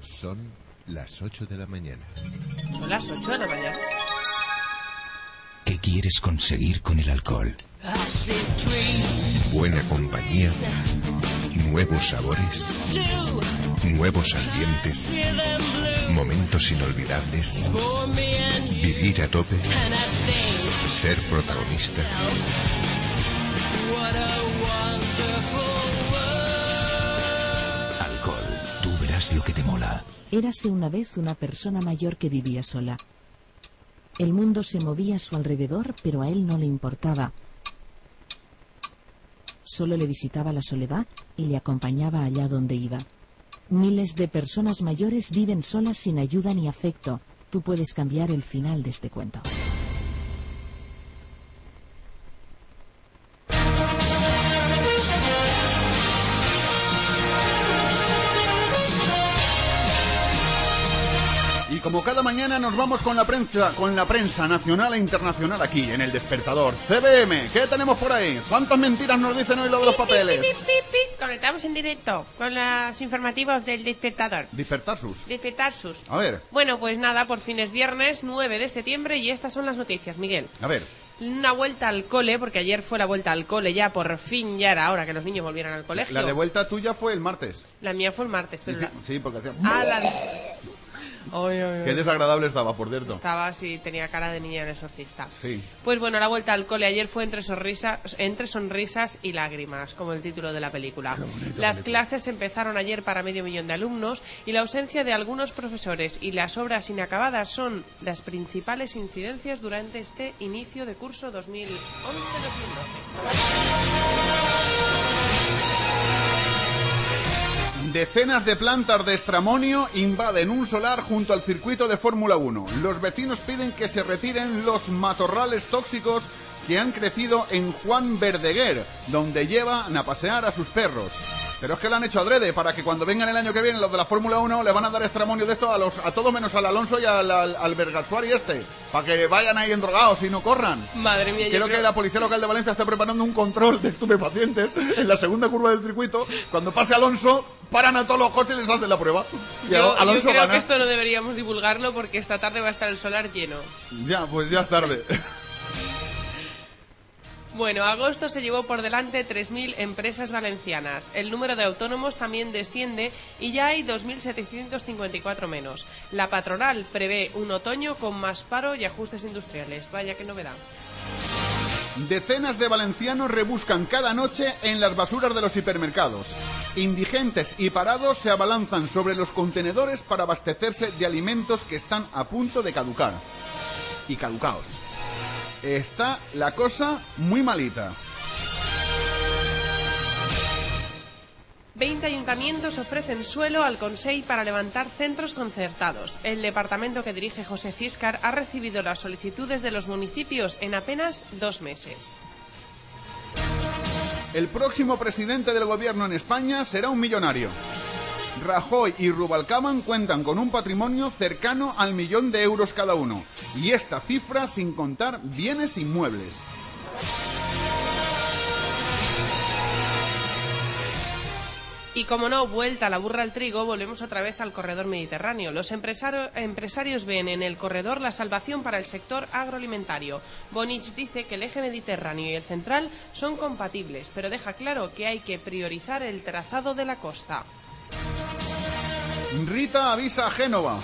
Son las 8 de la mañana. Son las 8 de la mañana. ¿Qué quieres conseguir con el alcohol? Buena compañía, nuevos sabores, nuevos ambientes, momentos inolvidables, vivir a tope, ser protagonista. Alcohol. Tú verás lo que te mola. Érase una vez una persona mayor que vivía sola. El mundo se movía a su alrededor, pero a él no le importaba. Solo le visitaba la soledad y le acompañaba allá donde iba. Miles de personas mayores viven solas sin ayuda ni afecto. Tú puedes cambiar el final de este cuento. Como cada mañana nos vamos con la prensa, con la prensa nacional e internacional aquí en el despertador. CBM, ¿qué tenemos por ahí? ¿Cuántas mentiras nos dicen hoy lo de los papeles? Pi, pi, pi. Conectamos en directo con los informativos del despertador. Despertar sus. Despertar sus. A ver, Bueno, pues nada, por fin es viernes 9 de septiembre y estas son las noticias, Miguel. a ver. Una vuelta al cole, porque ayer fue la vuelta al cole, ya por fin ya era hora que los niños volvieran al colegio. La de vuelta tuya fue el martes. La mía fue el martes, pero la... Sí, porque hacía... Ah, la de... Qué desagradable estaba, por cierto. Estaba así, tenía cara de niña en exorcista. Sí. Pues bueno, la vuelta al cole ayer fue entre, sonrisa- entre sonrisas y lágrimas, como el título de la película. Las clases empezaron ayer para medio millón de alumnos y la ausencia de algunos profesores y las obras inacabadas son las principales incidencias durante este inicio de curso 2011-2012. Decenas de plantas de estramonio invaden un solar junto al circuito de Fórmula 1. Los vecinos piden que se retiren los matorrales tóxicos que han crecido en Juan Verdeguer, donde llevan a pasear a sus perros. Pero es que lo han hecho adrede, para que cuando vengan el año que viene los de la Fórmula 1 le van a dar estramonio de esto a, los, a todo menos al Alonso y al, al, al Bergasuari este, para que vayan ahí endrogados y no corran. Madre mía, yo Creo creo- que la Policía Local de Valencia está preparando un control de estupefacientes en la segunda curva del circuito. Cuando pase Alonso, paran a todos los coches y les hacen la prueba. Y Yo, yo Alonso creo gana. que esto no deberíamos divulgarlo porque esta tarde va a estar el solar lleno. Ya, pues ya es tarde. Bueno, agosto se llevó por delante 3.000 empresas valencianas. El número de autónomos también desciende y ya hay 2.754 menos. La patronal prevé un otoño con más paro y ajustes industriales. Vaya qué novedad. Decenas de valencianos rebuscan cada noche en las basuras de los hipermercados. Indigentes y parados se abalanzan sobre los contenedores para abastecerse de alimentos que están a punto de caducar. Y caducaos. Está la cosa muy malita. 20 ayuntamientos ofrecen suelo al Consell para levantar centros concertados. El departamento que dirige José Ciscar ha recibido las solicitudes de los municipios en apenas dos meses. El próximo presidente del gobierno en España será un millonario. Rajoy y Rubalcaban cuentan con un patrimonio cercano al millón de euros cada uno. Y esta cifra sin contar bienes inmuebles. Y como no, vuelta la burra al trigo, volvemos otra vez al corredor mediterráneo. Los empresario- empresarios ven en el corredor la salvación para el sector agroalimentario. Bonich dice que el eje mediterráneo y el central son compatibles, pero deja claro que hay que priorizar el trazado de la costa. Rita avisa a Génova.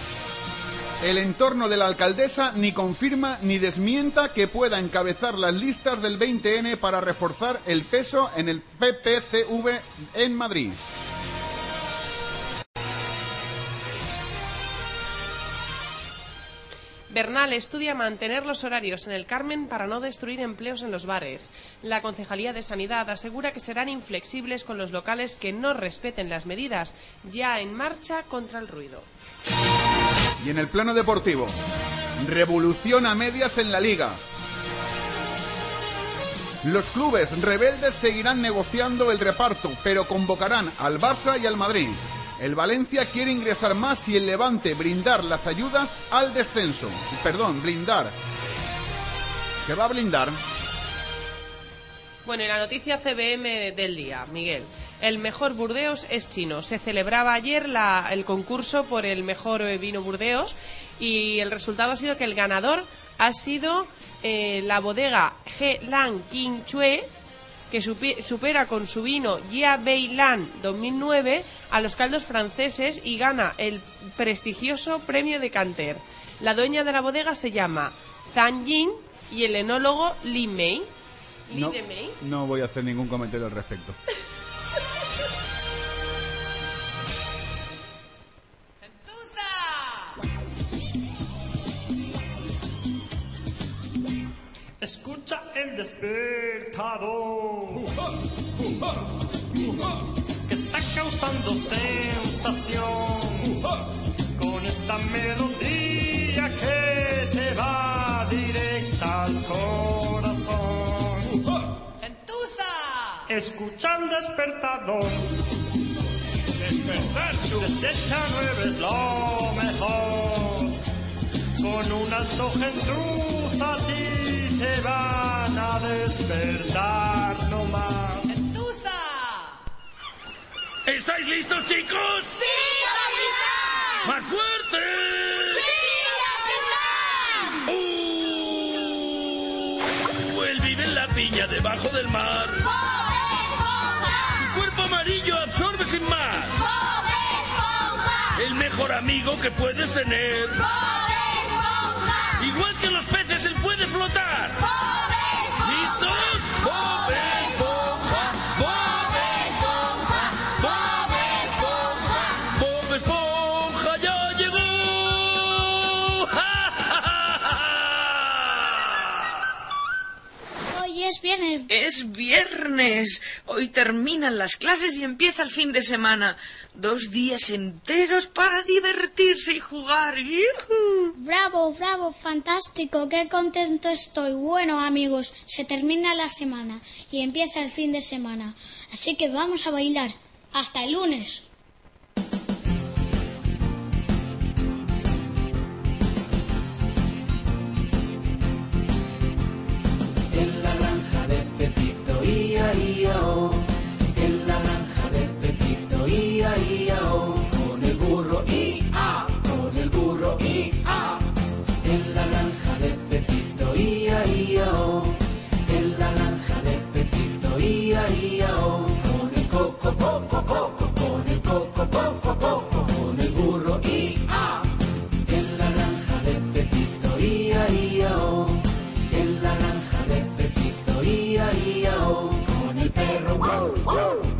El entorno de la alcaldesa ni confirma ni desmienta que pueda encabezar las listas del 20N para reforzar el peso en el PPCV en Madrid. Bernal estudia mantener los horarios en el Carmen para no destruir empleos en los bares. La Concejalía de Sanidad asegura que serán inflexibles con los locales que no respeten las medidas, ya en marcha contra el ruido. Y en el plano deportivo, revolución a medias en la liga. Los clubes rebeldes seguirán negociando el reparto, pero convocarán al Barça y al Madrid. El Valencia quiere ingresar más y el Levante brindar las ayudas al descenso. Perdón, blindar. ¿Qué va a blindar? Bueno, y la noticia CBM del día, Miguel. El mejor Burdeos es chino. Se celebraba ayer el concurso por el mejor eh, vino Burdeos y el resultado ha sido que el ganador ha sido eh, la bodega He Lang King Chue, que supera con su vino Jia Bei Lan 2009 a los caldos franceses y gana el prestigioso premio de Canter. La dueña de la bodega se llama Zhang Yin y el enólogo Li Mei. Li No, de Mei. no voy a hacer ningún comentario al respecto. <laughs> Escucha el despertador. Que está causando sensación. Con esta melodía que te va directa al corazón. Escucha el despertador. Despertar De 7 a 9 es lo mejor. Con un alto gentuza a ti te van a despertar no más. ¿Estáis listos, chicos? ¡Sí, capitán! ¡Más fuerte! ¡Sí, capitán! ¡Uh! Él vive en la piña debajo del mar. Su cuerpo amarillo absorbe sin más. El mejor amigo que puedes tener. Igual que los peces, él puede flotar. Es viernes. Hoy terminan las clases y empieza el fin de semana. Dos días enteros para divertirse y jugar. ¡Yujú! Bravo, bravo, fantástico, qué contento estoy. Bueno, amigos, se termina la semana y empieza el fin de semana. Así que vamos a bailar. Hasta el lunes. En la granja de Pepito, ia, ia. Con el burro, ia, con el burro, ia. En la granja de Pepito, ia, ia, oh. En la granja de Pepito, ia, ia, oh. Con el coco, coco, coco, con el coco, coco, coco, con el burro, ia. En la granja de Pepito, ia, ia, oh. En la granja de Pepito, ia, ia. Con el perro,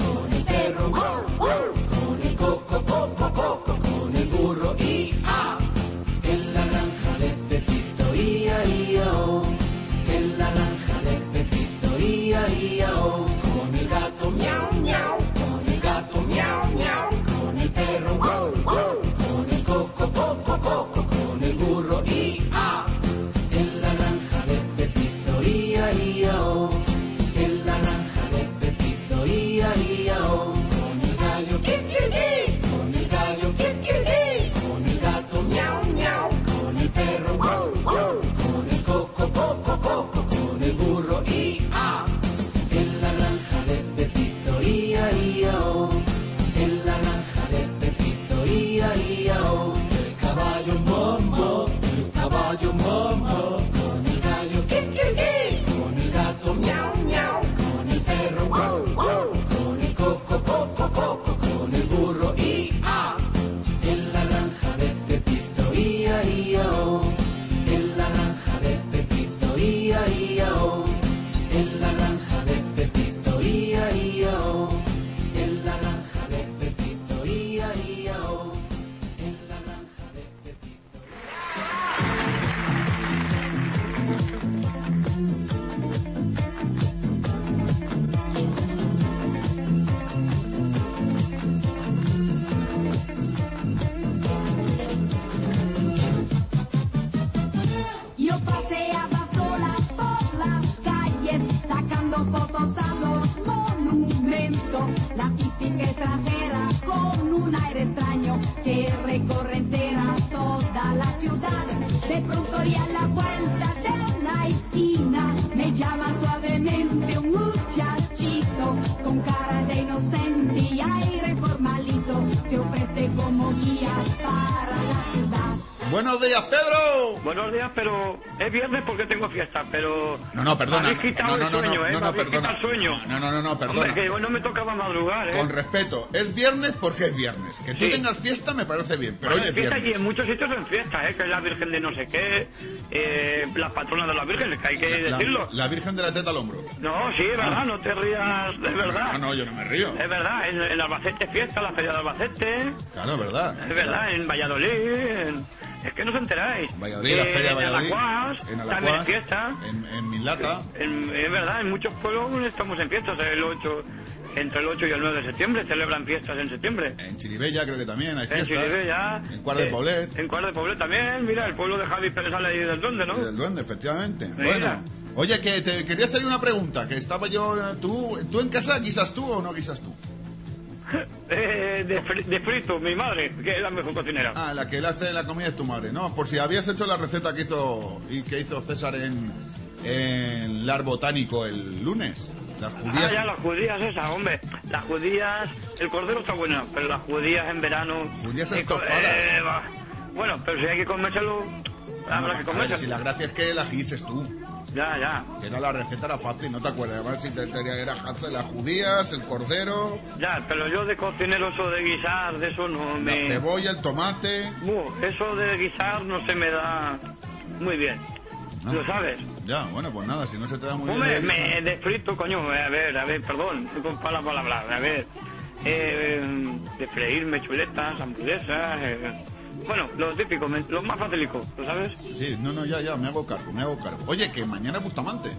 viernes porque tengo fiesta, pero... No, no, perdona. Me habéis quitado No, no, no, sueño, no, ¿eh? no, Me no, perdona. No, no, no, no, perdona. Hombre, que hoy no me tocaba madrugar, ¿eh? Con respeto, es viernes porque es viernes. Que tú Sí. tengas fiesta me parece bien, pero Bueno, hoy es fiesta y viernes. en muchos sitios en fiesta, ¿eh? Que es la Virgen de no sé qué, eh, las patronas de la Virgen, que hay que La, decirlo. la Virgen de la teta al hombro. No, sí, es verdad, Ah. no te rías, es verdad. No, no, yo no me río. Es verdad, en, en Albacete fiesta, la feria de Albacete, Claro, es verdad. es verdad, en Valladolid, en- es que no os enteráis. Valladolid, la Eh, feria de Valladolid. En Alacuás, En también Alacuás. es fiesta. En, en Milata. En- es verdad, en muchos pueblos estamos en fiestas, el 8, entre el 8 y el 9 de septiembre, celebran fiestas en septiembre. En Chiribella creo que también hay En fiestas. Chiribella. En Cuart de eh, Poblet. En Cuart de Poblet también, mira, el pueblo de Javi Pérez sale ahí del Duende, ¿no? Y del duende, efectivamente. Mira. Bueno. Oye, que te quería hacer una pregunta, que estaba yo... eh, ¿Tú, tú en casa guisas tú o no guisas tú? Eh, de, fri- de frito, mi madre, que es la mejor cocinera. Ah, la que le hace la comida es tu madre, ¿no? Por si habías hecho la receta que hizo y que hizo César en, en Lar Botánico el lunes. Las Ah, judías. ya, las judías esas, hombre. Las judías, el cordero está bueno, pero las judías en verano... Judías estofadas. eh, bueno, pero si hay que comérselo, habrá que a ver, comérselo. si la gracia es que la guises tú. Ya, ya. Que era la receta era fácil, no te acuerdas. Además, si te, te- era fácil, las judías, el cordero, Ya, pero yo de cocinero, eso de guisar, de eso no la me... cebolla, el tomate. Bu, eso de guisar no se me da muy bien. Ah. ¿Lo sabes? Ya, bueno, pues nada, si no se te da muy Hombre, bien. me de frito, coño, a ver, a ver, perdón, con la palabra, a ver, eh, de freírme chuletas, hamburguesas, eh, bueno, lo típico, lo más facilico, ¿lo sabes? Sí, no, no, ya, ya, me hago cargo, me hago cargo. Oye, que mañana es Bustamante.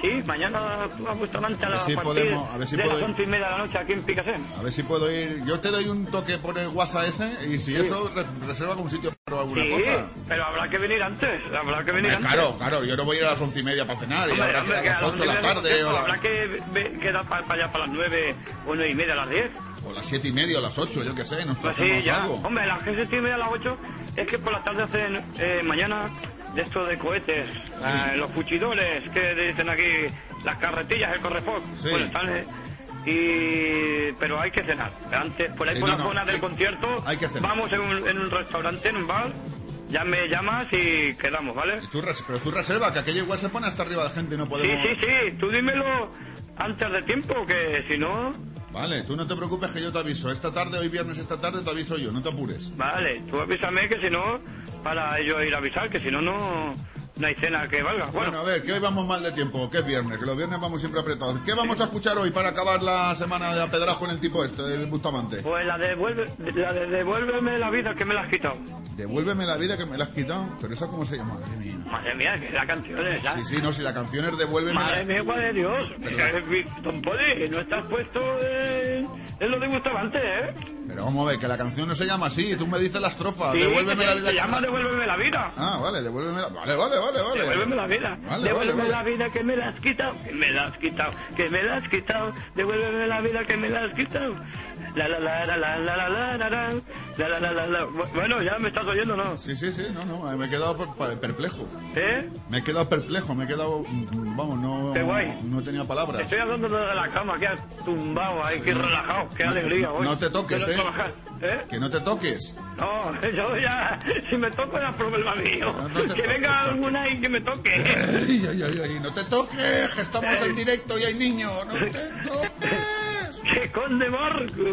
Sí, mañana a Bustamante a, A ver si podemos- a ver si de puedo las once y media de la noche aquí en Picasen. A ver si puedo ir. Yo te doy un toque por el WhatsApp ese y si eso, re- reserva algún sitio o alguna Sí, cosa. pero habrá que venir antes, habrá que venir Hombre, antes. claro, claro, yo no voy a ir a las once y media para cenar y Hombre, habrá que ir a las ocho de la tarde tiempo, o, la- Habrá que quedar para allá para las nueve o nueve y media a las diez. O las siete y media o las ocho, yo qué sé, nos Pues sí, ya. algo. Hombre, las se y media a las 8 es que por la tarde hacen eh, mañana de esto de cohetes, eh, los fuchidores que dicen aquí, las carretillas, el correfoc. Sí. Bueno, están, eh, y... pero hay que cenar. Antes, por ahí Sí, por no, la no, zona del hay- concierto, hay que cenar. vamos en un, en un restaurante, en un bar, ya me llamas y quedamos, ¿vale? Tú res- pero tú reserva, que aquello igual se pone hasta arriba de gente y no Sí, podemos... sí, sí, tú dímelo antes de tiempo, que si no... Vale, tú no te preocupes que yo te aviso. Esta tarde, hoy viernes, esta tarde te aviso yo, no te apures. Vale, tú avísame que si no, para ello ir a avisar, que si no, no, no hay cena que valga. Bueno, Bueno, a ver, que hoy vamos mal de tiempo, que es viernes, que los viernes vamos siempre apretados. ¿Qué vamos a escuchar hoy para acabar la semana de apedrajo en el tipo este, del Bustamante? pues la, devuelve, la de devuélveme la vida que me la has quitado. Devuélveme la vida que me la has quitado. Pero esa cómo se llama, madre mía. Madre mía, que la canción es ya. Sí, sí, no, si la canción es Devuélveme Madre la... mía, madre Dios. Pero- Eh, Don Poli, no estás puesto en, en lo de Bustamante, ¿eh? Pero vamos a ver, que la canción no se llama así, tú me dices la estrofa. Sí, Devuélveme la vida Se llama me la... Devuélveme la vida. Ah, vale, devuélveme la... Vale, vale, vale, vale. Devuélveme la vida. Vale, Devuélveme vale, la vale. vida que me la has quitado. Que me la has quitado. Que me la has quitado. Devuélveme la vida que me la has quitado. La la la la la la la la la la la la la la la Bueno, ya me estás oyendo, ¿no? Sí, sí, sí, no, no, me he quedado per- per- perplejo. ¿Eh? Me he quedado perplejo, me he quedado... mm, Vamos, no... Qué guay. No tenía palabras. Estoy hablando de la cama, que has tumbado ahí, que relajado, qué No, alegría no- hoy. no te toques, ¿eh? trabajar, ¿eh? Que no te toques. No, <laughs> yo ya, si me toco es problema mío. No, no te que venga alguna y que me toque. Ay, ay, ay, ay, no te toques, que estamos en directo y hay niños. No te <laughs> toques. que conde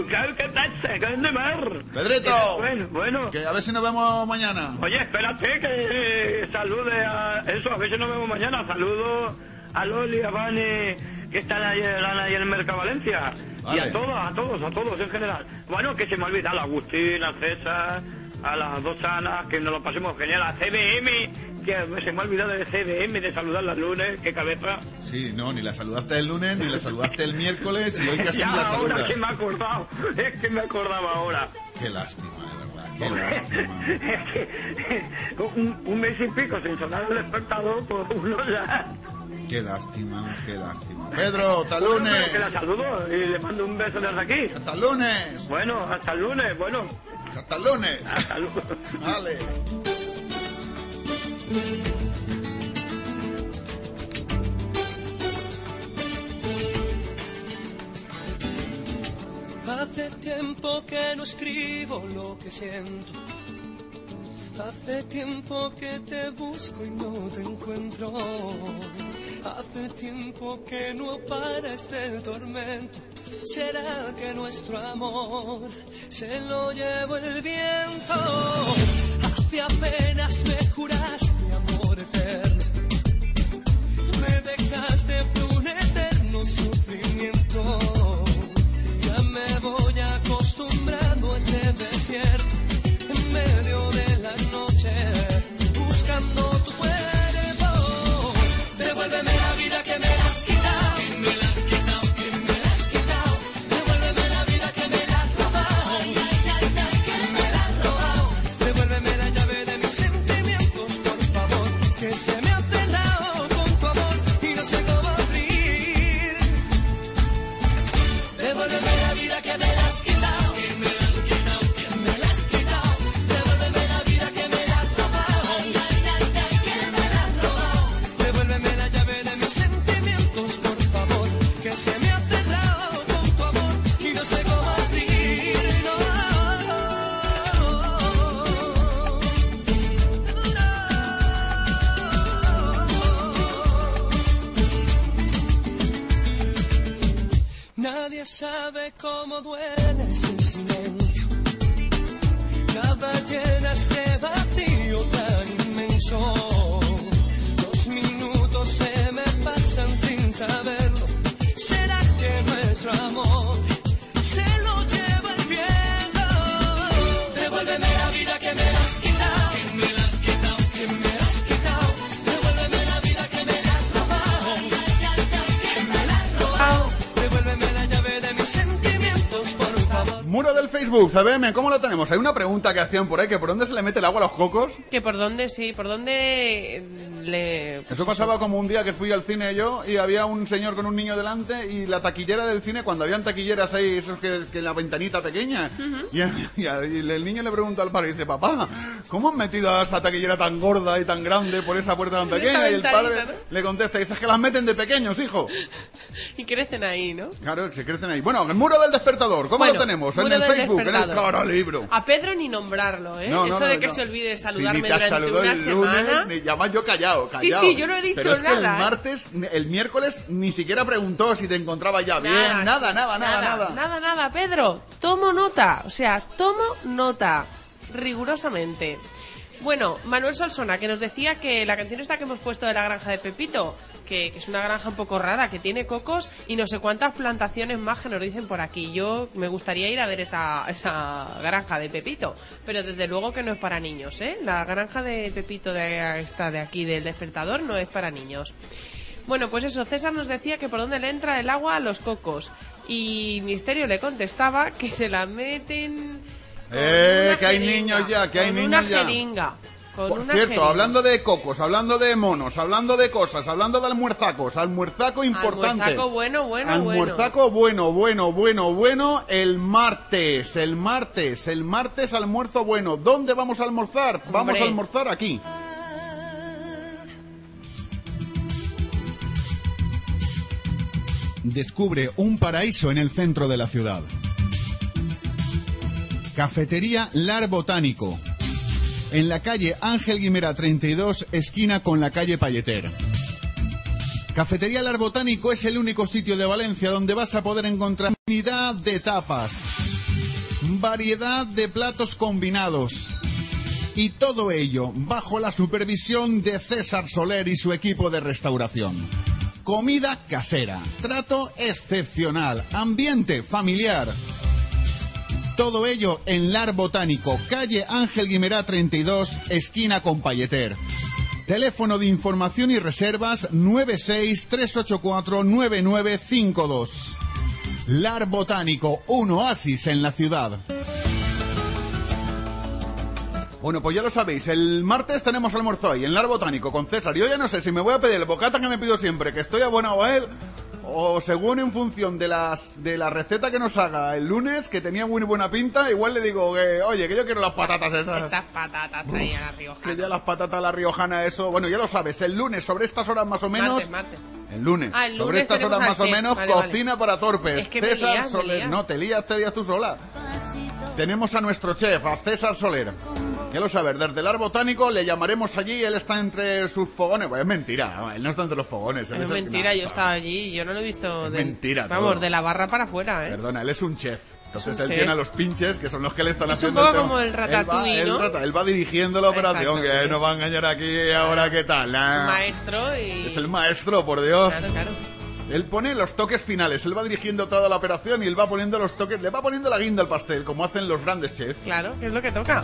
claro que tacha, conde mor. Pedrito. Bueno, bueno. Que a ver si nos vemos mañana. Oye, espérate que eh, salude a eso, a ver si nos vemos mañana. Saludo a Loli, a Vane, que están ahí, ahí en el Mercado Valencia. Y a todos, a todos, a todos en general. Bueno, que se me olvida, a Agustín, a César, a las dos Anas, que nos lo pasemos genial, a CBM, que se me ha olvidado de CBM, de saludarla el lunes, qué cabeza. Sí, no, ni la saludaste el lunes, ni la saludaste el miércoles y hoy casi ya, la ahora saludas. que me he acordado, <laughs> es que me acordaba ahora. Qué lástima, de verdad, qué lástima. <laughs> <laughs> un, un mes y pico sin sonar el despertador, por uno ya. Qué lástima, qué lástima. Pedro, hasta el lunes. Bueno, que la saludo y le mando un beso desde aquí. Hasta el lunes. Bueno, hasta el lunes, bueno. Hasta el lunes. Hasta el lunes. <laughs> Vale. Hace tiempo que no escribo lo que siento. Hace tiempo que te busco y no te encuentro. Hace tiempo que no para este tormento. ¿Será que nuestro amor se lo llevó el viento? Hace apenas me juraste amor eterno. Me dejaste fue un eterno sufrimiento. Ya me voy acostumbrando a este desierto en medio de la noche buscando tu. Devuélveme la vida que me has quitado, Los minutos se me pasan sin saberlo. Muro del Facebook, CBM, ¿cómo lo tenemos? Hay una pregunta que hacían por ahí, que por dónde se le mete el agua a los cocos. Que por dónde, sí, por dónde le... Eso pasaba como un día que fui al cine yo y había un señor con un niño delante y la taquillera del cine, cuando habían taquilleras ahí, esos que, que la ventanita pequeña, y, <laughs> y- y el niño le pregunta al padre, dice, papá, ¿cómo han metido a esa taquillera tan gorda y tan grande por esa puerta tan En pequeña? Y el padre le contesta, dice, "Es que las meten de pequeños, hijo. <laughs> Y crecen ahí, ¿no? Claro, se crecen ahí. Bueno, el muro del despertador, ¿cómo Bueno, lo tenemos? En el del Facebook, en el cara libro. A Pedro ni nombrarlo, ¿eh? No, no, Eso de que se olvide de Sí, saludarme durante una el semana. lunes, ni más yo callado, Sí, callado. sí, yo no he dicho Pero es que nada, el ¿eh? martes, el miércoles, ni siquiera preguntó si te encontraba ya bien. Nada, nada, nada, nada. Nada, nada, Pedro. Tomo nota. O sea, tomo nota. Rigurosamente. Bueno, Manuel Solsona, que nos decía que la canción esta que hemos puesto de la granja de Pepito, que, que es una granja un poco rara, que tiene cocos y no sé cuántas plantaciones más que nos dicen por aquí. Yo me gustaría ir a ver esa, esa granja de Pepito, pero desde luego que no es para niños, ¿eh? La granja de Pepito de esta de aquí del despertador no es para niños. Bueno, pues eso, César nos decía que por dónde le entra el agua a los cocos. Y Misterio le contestaba que se la meten. con Eh, una que hay niños ya, que hay con niños una ya. jeringa. Con Por una cierto, jeringa. hablando de cocos, hablando de monos, hablando de cosas, hablando de almuerzacos, almuerzaco importante. Almuerzaco bueno, bueno, Almuerzaco bueno, bueno, bueno, bueno, el martes, el martes, el martes almuerzo bueno. ¿Dónde vamos a almorzar? Vamos a almorzar aquí. Descubre un paraíso en el centro de la ciudad. Cafetería Lar Botánico. En la calle Ángel Guimera 32, esquina con la calle Palleter. Cafetería Lar Botánico es el único sitio de Valencia donde vas a poder encontrar unidad de tapas, variedad de platos combinados y todo ello bajo la supervisión de César Soler y su equipo de restauración. Comida casera, trato excepcional, ambiente familiar. Todo ello en Lar Botánico, calle Ángel Guimerá 32, esquina con Palleter. Teléfono de información y reservas 96-384-9952. Lar Botánico, un oasis en la ciudad. Bueno, pues ya lo sabéis, el martes tenemos almuerzo ahí, en Lar Botánico, con César. Yo ya no sé si me voy a pedir el bocata que me pido siempre, que estoy abonado a él, o según en función de las de la receta que nos haga el lunes, que tenía muy buena pinta, igual le digo que, oye, que yo quiero las patatas esas. Esas patatas ahí a la Rioja. Que ya las patatas a la riojana, eso, bueno, ya lo sabes, el lunes sobre estas horas más o menos... Martes, martes. El lunes. Ah, el sobre lunes estas tenemos horas más o menos, Vale, vale. cocina para torpes. Es que me César lías, Soler. No, te lías, te lías tú sola. Tenemos a nuestro chef, a César Soler. Ya lo sabes, desde el Ar Botánico le llamaremos allí, él está entre sus fogones. Pues es mentira, él no está entre los fogones. Es el mentira, no, yo estaba allí, yo no lo he visto. Es de- mentira Vamos, todo. de la barra para afuera, ¿eh? Perdona, él es un chef. Entonces Es un él chef. tiene a los pinches, que son los que le están Es un haciendo poco tema. como el Él va- Ratatouille, él ¿no? rata- Él va dirigiendo la operación, que nos va a engañar aquí ahora, ¿qué tal? Es Ah. un maestro y. Es el maestro, por Dios. Claro, claro. Él pone los toques finales, él va dirigiendo toda la operación y él va poniendo los toques, le va poniendo la guinda al pastel, como hacen los grandes chefs. Claro, que es lo que toca.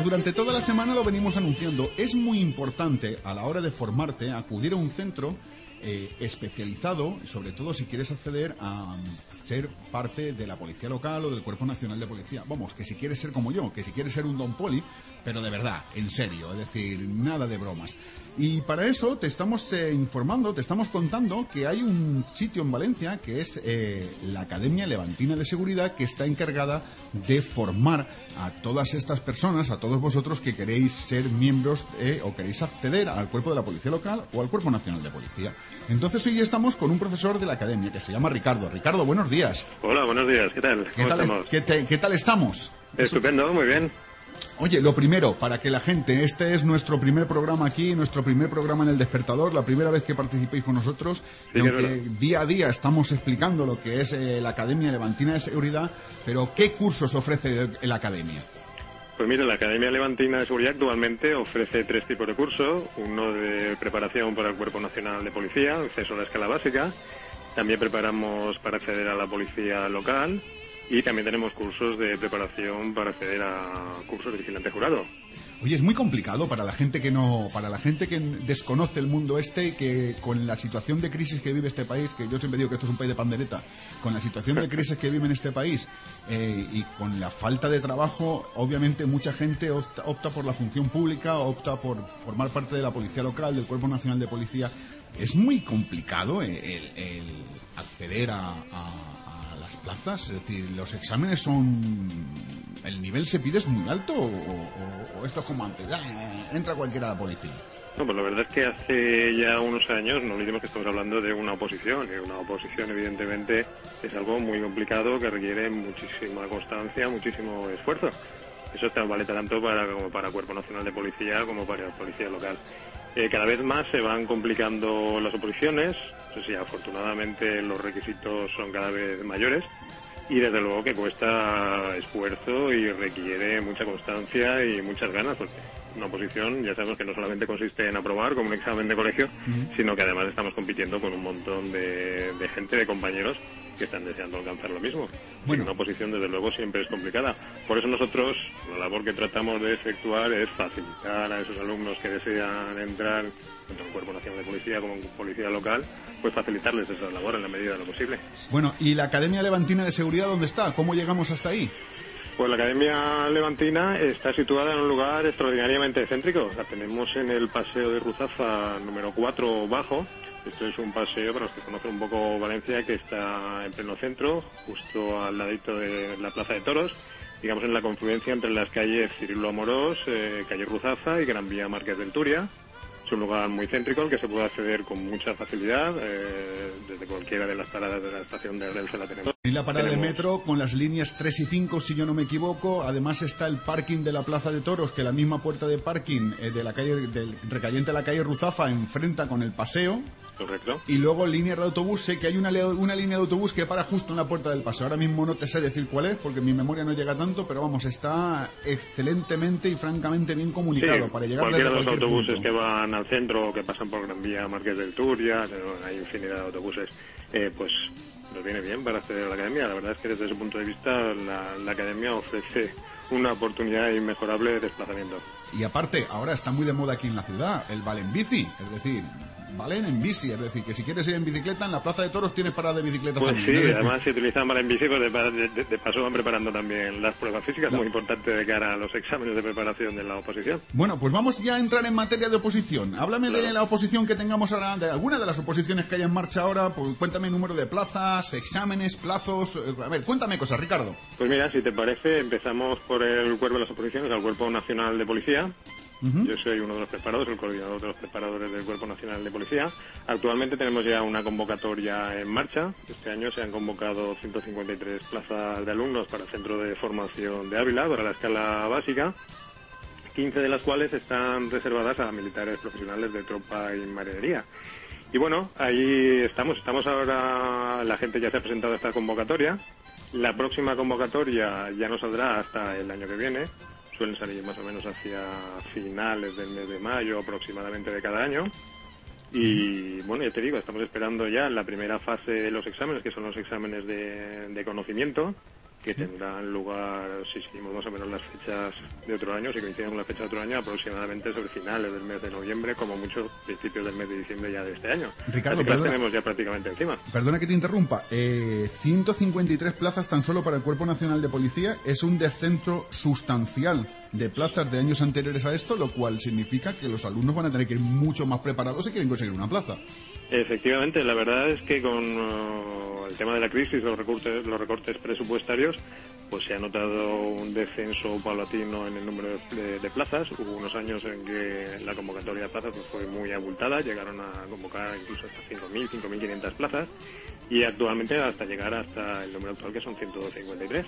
Pues durante toda la semana lo venimos anunciando. Es muy importante a la hora de formarte acudir a un centro eh, especializado, sobre todo si quieres acceder a mm, ser parte de la policía local o del Cuerpo Nacional de Policía. Vamos, que si quieres ser como yo, que si quieres ser un Don Poli, pero de verdad, en serio, es decir, nada de bromas. Y para eso te estamos eh, informando, te estamos contando que hay un sitio en Valencia que es eh, la Academia Levantina de Seguridad que está encargada de formar a todas estas personas, a todos vosotros que queréis ser miembros eh, o queréis acceder al cuerpo de la Policía Local o al Cuerpo Nacional de Policía. Entonces hoy estamos con un profesor de la Academia que se llama Ricardo. Ricardo, buenos días. Hola, buenos días, ¿qué tal? ¿Qué ¿Cómo tal, estamos? qué te- qué tal estamos? Estupendo, muy bien. Oye, lo primero, para que la gente, este es nuestro primer programa aquí, nuestro primer programa en el despertador, la primera vez que participéis con nosotros, Sí, aunque día a día estamos explicando lo que es eh, la Academia Levantina de Seguridad, pero ¿qué cursos ofrece la Academia? Pues mira, la Academia Levantina de Seguridad actualmente ofrece tres tipos de cursos. Uno de preparación para el Cuerpo Nacional de Policía, acceso a la escala básica. También preparamos para acceder a la policía local. Y también tenemos cursos de preparación para acceder a cursos de vigilante jurado. Oye, es muy complicado para la gente que no, para la gente que desconoce el mundo este y que con la situación de crisis que vive este país, que yo siempre digo que esto es un país de pandereta, con la situación de crisis que vive en este país eh, y con la falta de trabajo, obviamente mucha gente opta, opta por la función pública, opta por formar parte de la policía local, del Cuerpo Nacional de Policía. Es muy complicado el, el- el acceder a, a- plazas, es decir, los exámenes son ¿El nivel se pide es muy alto o, o- o esto es como antes? Ah, entra cualquiera a la policía. No, pues la verdad es que hace ya unos años no olvidemos que estamos hablando de una oposición y una oposición evidentemente es algo muy complicado que requiere muchísima constancia, muchísimo esfuerzo. Eso vale tanto para como para Cuerpo Nacional de Policía como para Policía Local. Eh, cada vez más se van complicando las oposiciones, eso sí, afortunadamente los requisitos son cada vez mayores y desde luego que cuesta esfuerzo y requiere mucha constancia y muchas ganas porque una oposición ya sabemos que no solamente consiste en aprobar como un examen de colegio sino que además estamos compitiendo con un montón de, de gente de compañeros que están deseando alcanzar lo mismo Bueno. una oposición desde luego siempre es complicada por eso nosotros la labor que tratamos de efectuar es facilitar a esos alumnos que desean entrar tanto en Cuerpo Nacional de Policía como en Policía Local pues facilitarles esa labor en la medida de lo posible Bueno, ¿y la Academia Levantina de Seguridad dónde está? ¿Cómo llegamos hasta ahí? Pues la Academia Levantina está situada en un lugar extraordinariamente céntrico. La tenemos en el Paseo de Ruzafa número 4 bajo. Esto es un paseo, para los que conocen un poco Valencia, que está en pleno centro, justo al ladito de la Plaza de Toros, digamos en la confluencia entre las calles Cirilo Amorós, eh, calle Ruzafa y Gran Vía Márquez del Turia. Es un lugar muy céntrico al que se puede acceder con mucha facilidad, eh, desde cualquiera de las paradas de la estación de Renfe la tenemos. Y la parada de Tenemos- metro con las líneas 3 y 5, si yo no me equivoco. Además está el parking de la Plaza de Toros, que la misma puerta de parking eh, de la calle del recayente a la calle Ruzafa enfrenta con el paseo. Correcto. Y luego líneas de autobús, sé que hay una, una línea de autobús que para justo en la puerta del paseo. Ahora mismo no te sé decir cuál es, porque mi memoria no llega tanto, pero vamos, está excelentemente y francamente bien comunicado Sí, para llegar cualquiera de desde los cualquier autobuses punto. que van al centro que pasan por Gran Vía Marqués del Turia, hay infinidad de autobuses, eh, pues nos viene bien para acceder a la academia. La verdad es que desde ese punto de vista la, la academia ofrece una oportunidad inmejorable de desplazamiento. Y aparte, ahora está muy de moda aquí en la ciudad el Valen Bici, es decir, Valen en bici, es decir, que si quieres ir en bicicleta, en la Plaza de Toros tienes parada de bicicleta Pues también. sí, decir, además si utilizan para en bici, pues de, pa- de- de- de paso van preparando también las pruebas físicas, muy importante de cara a los exámenes de preparación de la oposición. Bueno, pues vamos ya a entrar en materia de oposición. Háblame de la oposición que tengamos ahora, de alguna de las oposiciones que hay en marcha ahora. Pues cuéntame número de plazas, exámenes, plazos. eh, A ver, cuéntame cosas, Ricardo. Pues mira, si te parece, empezamos por el cuerpo de las oposiciones, al Cuerpo Nacional de Policía. Yo soy uno de los preparados, el coordinador de los preparadores del Cuerpo Nacional de Policía. Actualmente tenemos ya una convocatoria en marcha. Este año se han convocado 153 plazas de alumnos para el Centro de Formación de Ávila, para la escala básica. 15 de las cuales están reservadas a militares profesionales de tropa y marinería. Y bueno, ahí estamos. Estamos ahora, la gente ya se ha presentado a esta convocatoria. La próxima convocatoria ya no saldrá hasta el año que viene. Suelen salir más o menos hacia finales del mes de mayo aproximadamente de cada año. Y bueno, ya te digo, estamos esperando ya la primera fase de los exámenes, que son los exámenes de, de conocimiento, que tendrán lugar, si seguimos más o menos las fechas de otro año, si coinciden con la fecha de otro año, aproximadamente sobre finales del mes de noviembre, como mucho principios del mes de diciembre ya de este año. Ricardo, las tenemos ya prácticamente encima. Perdona que te interrumpa. Eh, 153 plazas tan solo para el Cuerpo Nacional de Policía es un descenso sustancial de plazas de años anteriores a esto, lo cual significa que los alumnos van a tener que ir mucho más preparados si quieren conseguir una plaza. Efectivamente, la verdad es que con uh, el tema de la crisis, los recortes, los recortes presupuestarios, pues se ha notado un descenso paulatino en el número de, plazas. Hubo unos años en que la convocatoria de plazas pues, fue muy abultada, llegaron a convocar incluso hasta 5.000, 5.500 plazas. Y actualmente hasta llegar hasta el número actual que son 153.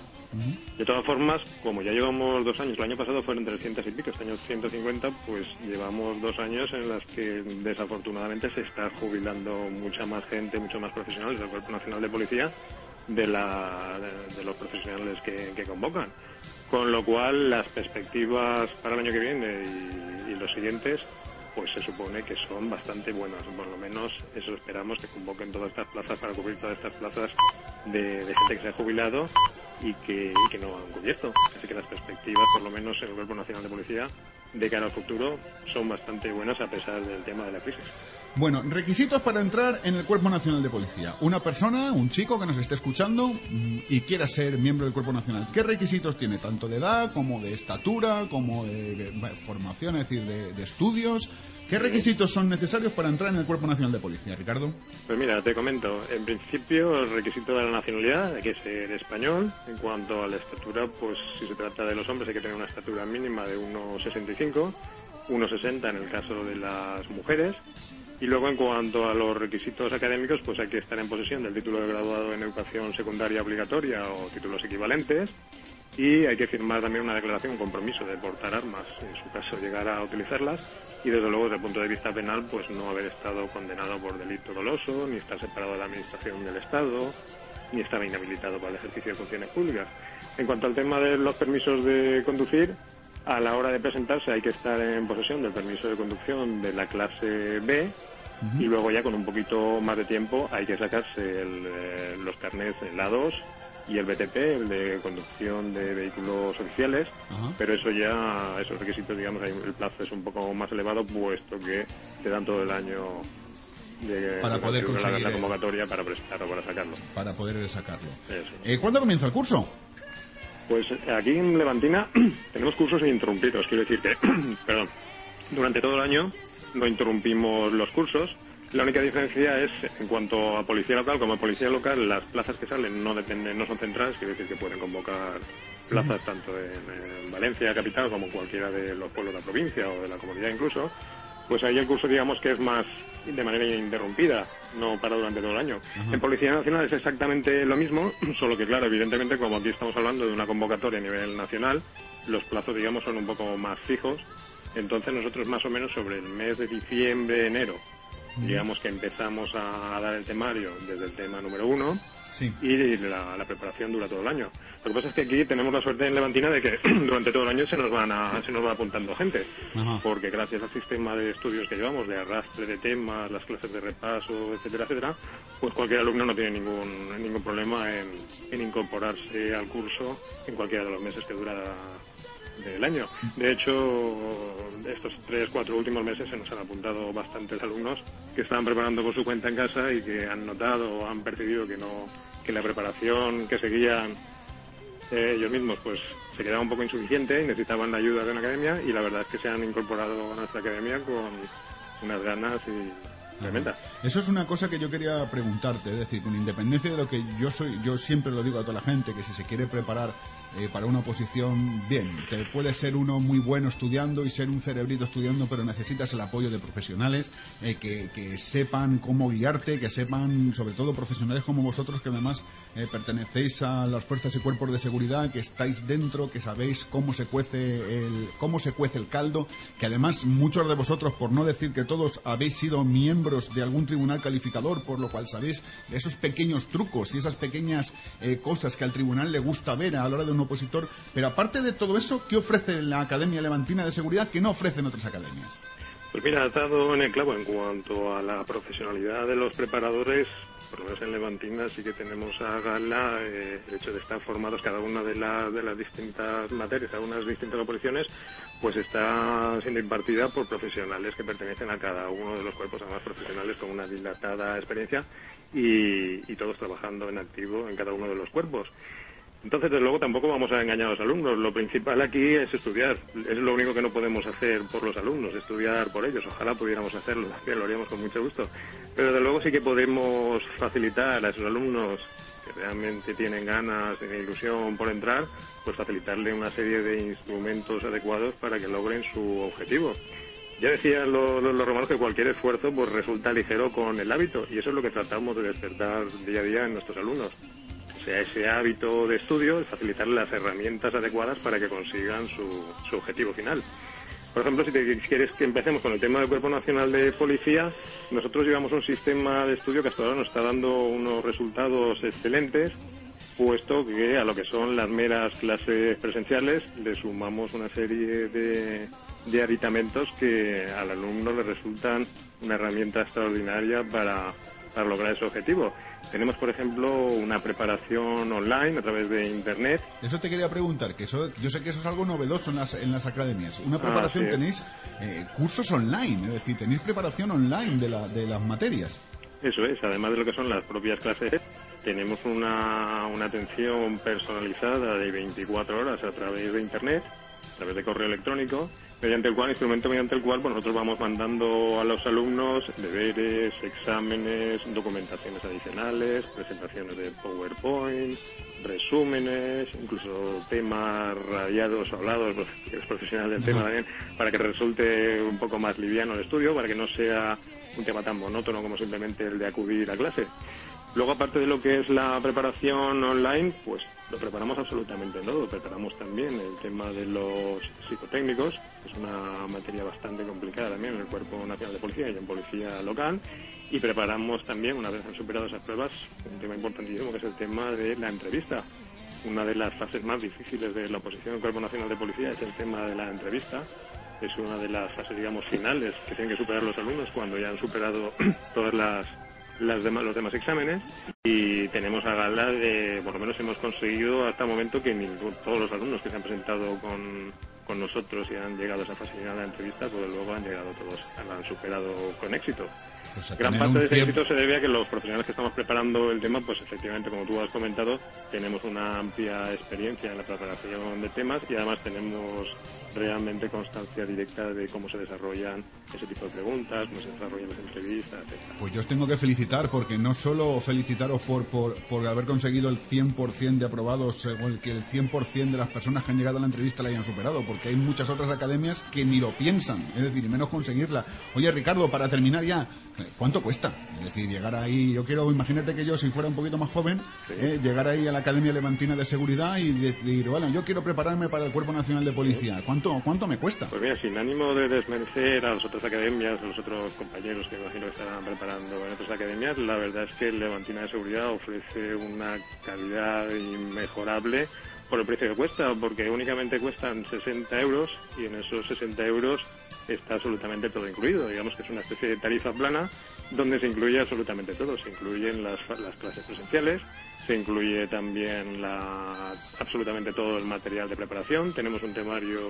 De todas formas, como ya llevamos dos años, el año pasado fueron 300 y pico, este año 150, pues llevamos dos años en las que desafortunadamente se está jubilando mucha más gente, muchos más profesionales del Cuerpo Nacional de Policía de, la, de, de los profesionales que, que convocan. Con lo cual, las perspectivas para el año que viene y, y los siguientes, pues se supone que son bastante buenas. Por lo menos eso esperamos, que convoquen todas estas plazas para cubrir todas estas plazas de, gente que se ha jubilado y que, y que no han cubierto. Así que las perspectivas, por lo menos en el Cuerpo Nacional de Policía, de cara al futuro, son bastante buenas a pesar del tema de la crisis. Bueno, requisitos para entrar en el Cuerpo Nacional de Policía. Una persona, un chico que nos esté escuchando mm, y quiera ser miembro del Cuerpo Nacional. ¿Qué requisitos tiene? Tanto de edad como de estatura, como de, formación, es decir, de, de estudios. ¿Qué requisitos son necesarios para entrar en el Cuerpo Nacional de Policía, Ricardo? Pues mira, te comento. En principio, el requisito de la nacionalidad hay que ser español. En cuanto a la estatura, pues si se trata de los hombres hay que tener una estatura mínima de 1,65, 1,60 en el caso de las mujeres. Y luego, en cuanto a los requisitos académicos, pues hay que estar en posesión del título de graduado en educación secundaria obligatoria o títulos equivalentes. Y hay que firmar también una declaración, un compromiso de portar armas, en su caso llegar a utilizarlas. Y desde luego, desde el punto de vista penal, pues no haber estado condenado por delito doloso, ni estar separado de la administración del Estado, ni estar inhabilitado para el ejercicio de funciones públicas. En cuanto al tema de los permisos de conducir, a la hora de presentarse hay que estar en posesión del permiso de conducción de la clase B y luego ya con un poquito más de tiempo hay que sacarse el, eh, los carnets el A2 y el BTP, el de conducción de vehículos oficiales, pero eso ya, esos requisitos, digamos, el plazo es un poco más elevado puesto que te dan todo el año de, Para de poder la- conseguir la convocatoria para presentarlo, para sacarlo. Para poder sacarlo. Eh, ¿Cuándo comienza el curso? Pues eh, aquí en Levantina <clears throat> tenemos cursos ininterrumpidos, quiero decir que, <clears throat> perdón, durante todo el año no interrumpimos los cursos. La única diferencia es en cuanto a policía local, como policía local, las plazas que salen no dependen, no son centrales, quiere decir que pueden convocar plazas tanto en, en Valencia capital como en cualquiera de los pueblos de la provincia o de la comunidad incluso. Pues ahí el curso digamos que es más de manera ininterrumpida, no para durante todo el año. En Policía Nacional es exactamente lo mismo, <clears throat> solo que claro, evidentemente como aquí estamos hablando de una convocatoria a nivel nacional, los plazos digamos son un poco más fijos. Entonces nosotros más o menos sobre el mes de diciembre, enero, digamos que empezamos a dar el temario desde el tema número uno y la, la preparación dura todo el año. Lo que pasa es que aquí tenemos la suerte en Levantina de que <clears throat> durante todo el año se nos van a, se nos va apuntando gente, porque gracias al sistema de estudios que llevamos, de arrastre de temas, las clases de repaso, etcétera, etcétera, pues cualquier alumno no tiene ningún, ningún problema en, en incorporarse al curso en cualquiera de los meses que dura del año. De hecho, estos tres, cuatro últimos meses se nos han apuntado bastantes alumnos que estaban preparando por su cuenta en casa y que han notado o han percibido que no que la preparación que seguían eh, ellos mismos pues se quedaba un poco insuficiente y necesitaban la ayuda de una academia y la verdad es que se han incorporado a nuestra academia con unas ganas y tremendas. Eso es una cosa que yo quería preguntarte, es decir, con independencia de lo que yo soy, yo siempre lo digo a toda la gente, que si se quiere preparar eh, para una oposición, bien, te puede ser uno muy bueno estudiando y ser un cerebrito estudiando, pero necesitas el apoyo de profesionales eh, que, que sepan cómo guiarte, que sepan, sobre todo profesionales como vosotros, que además eh, pertenecéis a las fuerzas y cuerpos de seguridad, que estáis dentro, que sabéis cómo se cuece el, cómo se cuece el caldo, que además muchos de vosotros, por no decir que todos, habéis sido miembros de algún tribunal calificador, por lo cual sabéis esos pequeños trucos y esas pequeñas eh, cosas que al tribunal le gusta ver a la hora de un opositor. Pero aparte de todo eso, ¿qué ofrece la Academia Levantina de Seguridad que no ofrecen otras academias? Pues mira, has dado en el clavo en cuanto a la profesionalidad de los preparadores. Por lo menos en Levantina sí que tenemos a gala eh, el hecho de estar formados cada una de, las de las distintas materias, cada una de las distintas oposiciones, pues está siendo impartida por profesionales que pertenecen a cada uno de los cuerpos, además profesionales con una dilatada experiencia y, y todos trabajando en activo en cada uno de los cuerpos. Entonces, desde luego, tampoco vamos a engañar a los alumnos. Lo principal aquí es estudiar. Es lo único que no podemos hacer por los alumnos, estudiar por ellos. Ojalá pudiéramos hacerlo, <laughs> también lo haríamos con mucho gusto. Pero desde luego sí que podemos facilitar a esos alumnos que realmente tienen ganas e ilusión por entrar, pues facilitarle una serie de instrumentos adecuados para que logren su objetivo. Ya decían lo- lo- los romanos que cualquier esfuerzo pues resulta ligero con el hábito y eso es lo que tratamos de despertar día a día en nuestros alumnos. Sea, ese hábito de estudio, es facilitarles las herramientas adecuadas para que consigan su, su objetivo final. Por ejemplo, si, te, quieres que empecemos con el tema del Cuerpo Nacional de Policía, nosotros llevamos un sistema de estudio que hasta ahora nos está dando unos resultados excelentes, puesto que a lo que son las meras clases presenciales le sumamos una serie de, de aditamentos que al alumno le resultan una herramienta extraordinaria para, para lograr ese objetivo. Tenemos, por ejemplo, una preparación online a través de Internet Eso te quería preguntar, que eso, yo sé que eso es algo novedoso en las, en las academias. Una Ah, preparación, sí. tenéis eh, cursos online, es decir, tenéis preparación online de, la, de las materias. Eso es, además de lo que son las propias clases, tenemos una, una atención personalizada de 24 horas a través de Internet, través de correo electrónico, mediante el cual, instrumento mediante el cual pues, nosotros vamos mandando a los alumnos deberes, exámenes, documentaciones adicionales, presentaciones de PowerPoint, resúmenes, incluso temas radiados o hablados, pues, que profesional del tema también, para que resulte un poco más liviano el estudio, para que no sea un tema tan monótono como simplemente el de acudir a clase. Luego, aparte de lo que es la preparación online, pues lo preparamos absolutamente todo. Preparamos también el tema de los psicotécnicos, es una materia bastante complicada también en el Cuerpo Nacional de Policía y en Policía Local. Y preparamos también, una vez han superado esas pruebas, un tema importantísimo que es el tema de la entrevista. Una de las fases más difíciles de la oposición del Cuerpo Nacional de Policía es el tema de la entrevista. Es una de las fases, digamos, finales que tienen que superar los alumnos cuando ya han superado <clears throat> todas las las demás, los demás exámenes y tenemos a gala de, por lo menos hemos conseguido hasta el momento que ningún- todos los alumnos que se han presentado con, con nosotros y han llegado a esa fase final de la entrevista, pues luego han llegado todos, la han superado con éxito. Pues Gran parte de ese cien- éxito se debe a que los profesionales que estamos preparando el tema, pues efectivamente, como tú has comentado, tenemos una amplia experiencia en la preparación de temas y además tenemos realmente constancia directa de cómo se desarrollan ese tipo de preguntas, cómo se desarrollan las entrevistas, etc. Pues yo os tengo que felicitar, porque no solo felicitaros por, por, por haber conseguido el 100% de aprobados, o el que el 100% de las personas que han llegado a la entrevista la hayan superado, porque hay muchas otras academias que ni lo piensan, es decir, menos conseguirla. Oye, Ricardo, para terminar ya, ¿cuánto cuesta? Es decir, llegar ahí, yo quiero, imagínate que yo, si fuera un poquito más joven, eh, llegar ahí a la Academia Levantina de Seguridad y decir, bueno, yo quiero prepararme para el Cuerpo Nacional de Policía. ¿Cuánto, cuánto me cuesta? Pues mira, sin ánimo de desmerecer a las otras academias, a los otros compañeros que imagino que estarán preparando en otras academias, la verdad es que el Levantina de Seguridad ofrece una calidad inmejorable por el precio que cuesta, porque únicamente cuestan 60 euros y en esos 60 euros está absolutamente todo incluido. Digamos que es una especie de tarifa plana donde se incluye absolutamente todo. Se incluyen las, las clases presenciales, se incluye también la, absolutamente todo el material de preparación. Tenemos un temario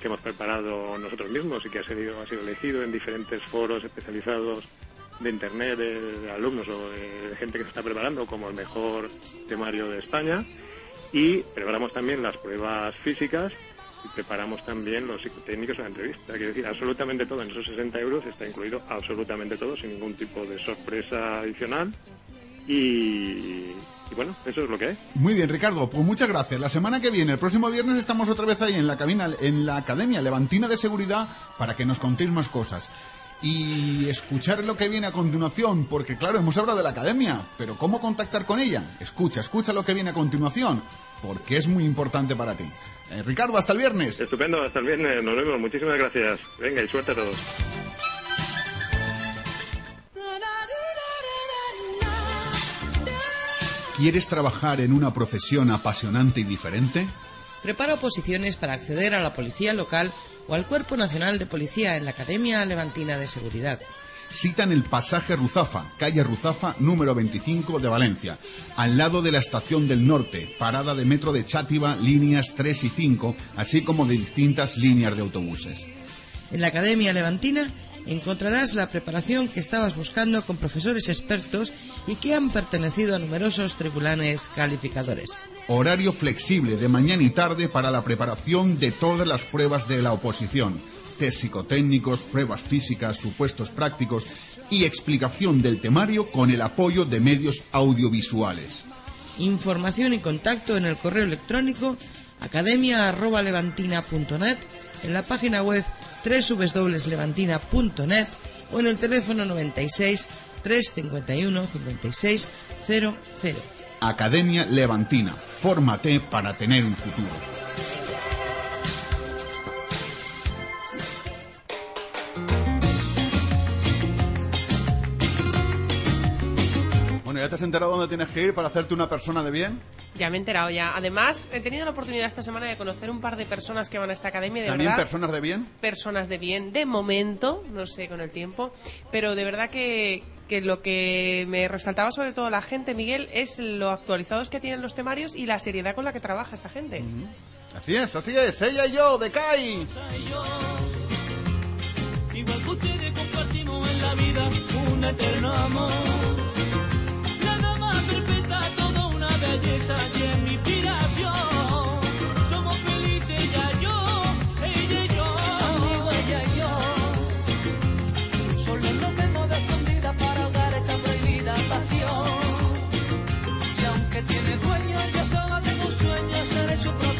que hemos preparado nosotros mismos y que ha sido, ha sido elegido en diferentes foros especializados de internet de alumnos o de gente que se está preparando como el mejor temario de España. Y preparamos también las pruebas físicas y preparamos también los psicotécnicos en la entrevista. Quiero decir, absolutamente todo, en esos 60 euros está incluido absolutamente todo, sin ningún tipo de sorpresa adicional. Y, bueno, eso es lo que hay. Muy bien, Ricardo, pues muchas gracias. La semana que viene, el próximo viernes, estamos otra vez ahí en la cabina, en la Academia Levantina de Seguridad para que nos contéis más cosas. Y escuchar lo que viene a continuación, porque claro, hemos hablado de la academia, pero ¿cómo contactar con ella? Escucha, escucha lo que viene a continuación, porque es muy importante para ti. Eh, Ricardo, hasta el viernes. Estupendo, hasta el viernes, nos vemos, muchísimas gracias. Venga, y suerte a todos. ¿Quieres trabajar en una profesión apasionante y diferente? Prepara oposiciones para acceder a la Policía Local o al Cuerpo Nacional de Policía en la Academia Levantina de Seguridad. Cita en el pasaje Ruzafa, calle Ruzafa número 25 de Valencia, al lado de la estación del norte, parada de metro de Chátiva, líneas 3 y 5, así como de distintas líneas de autobuses. En la Academia Levantina encontrarás la preparación que estabas buscando con profesores expertos y que han pertenecido a numerosos tribunales calificadores. Horario flexible de mañana y tarde para la preparación de todas las pruebas de la oposición. Test psicotécnicos, pruebas físicas, supuestos prácticos y explicación del temario con el apoyo de medios audiovisuales. Información y contacto en el correo electrónico academia.levantina.net, en la página web www.levantina.net o en el teléfono 96 351 56 00. Academia Levantina. Fórmate para tener un futuro. Bueno, ¿ya te has enterado dónde tienes que ir para hacerte una persona de bien? Ya me he enterado ya. Además, he tenido la oportunidad esta semana de conocer un par de personas que van a esta academia de ¿También verdad personas de bien? personas de bien de momento, no sé con el tiempo, pero de verdad que, que lo que me resaltaba sobre todo la gente, Miguel, es lo actualizados que tienen los temarios y la seriedad con la que trabaja esta gente. Así es, así es. Ella y yo, de Kai. Igual que ustedes compartimos en la vida un eterno amor. Belleza y es mi inspiración. Somos felices ella yo, ella y yo. Amigo, ella y yo Solo nos vemos de escondida para ahogar esta prohibida pasión Y aunque tiene dueño, yo solo tengo un sueño, seré su protector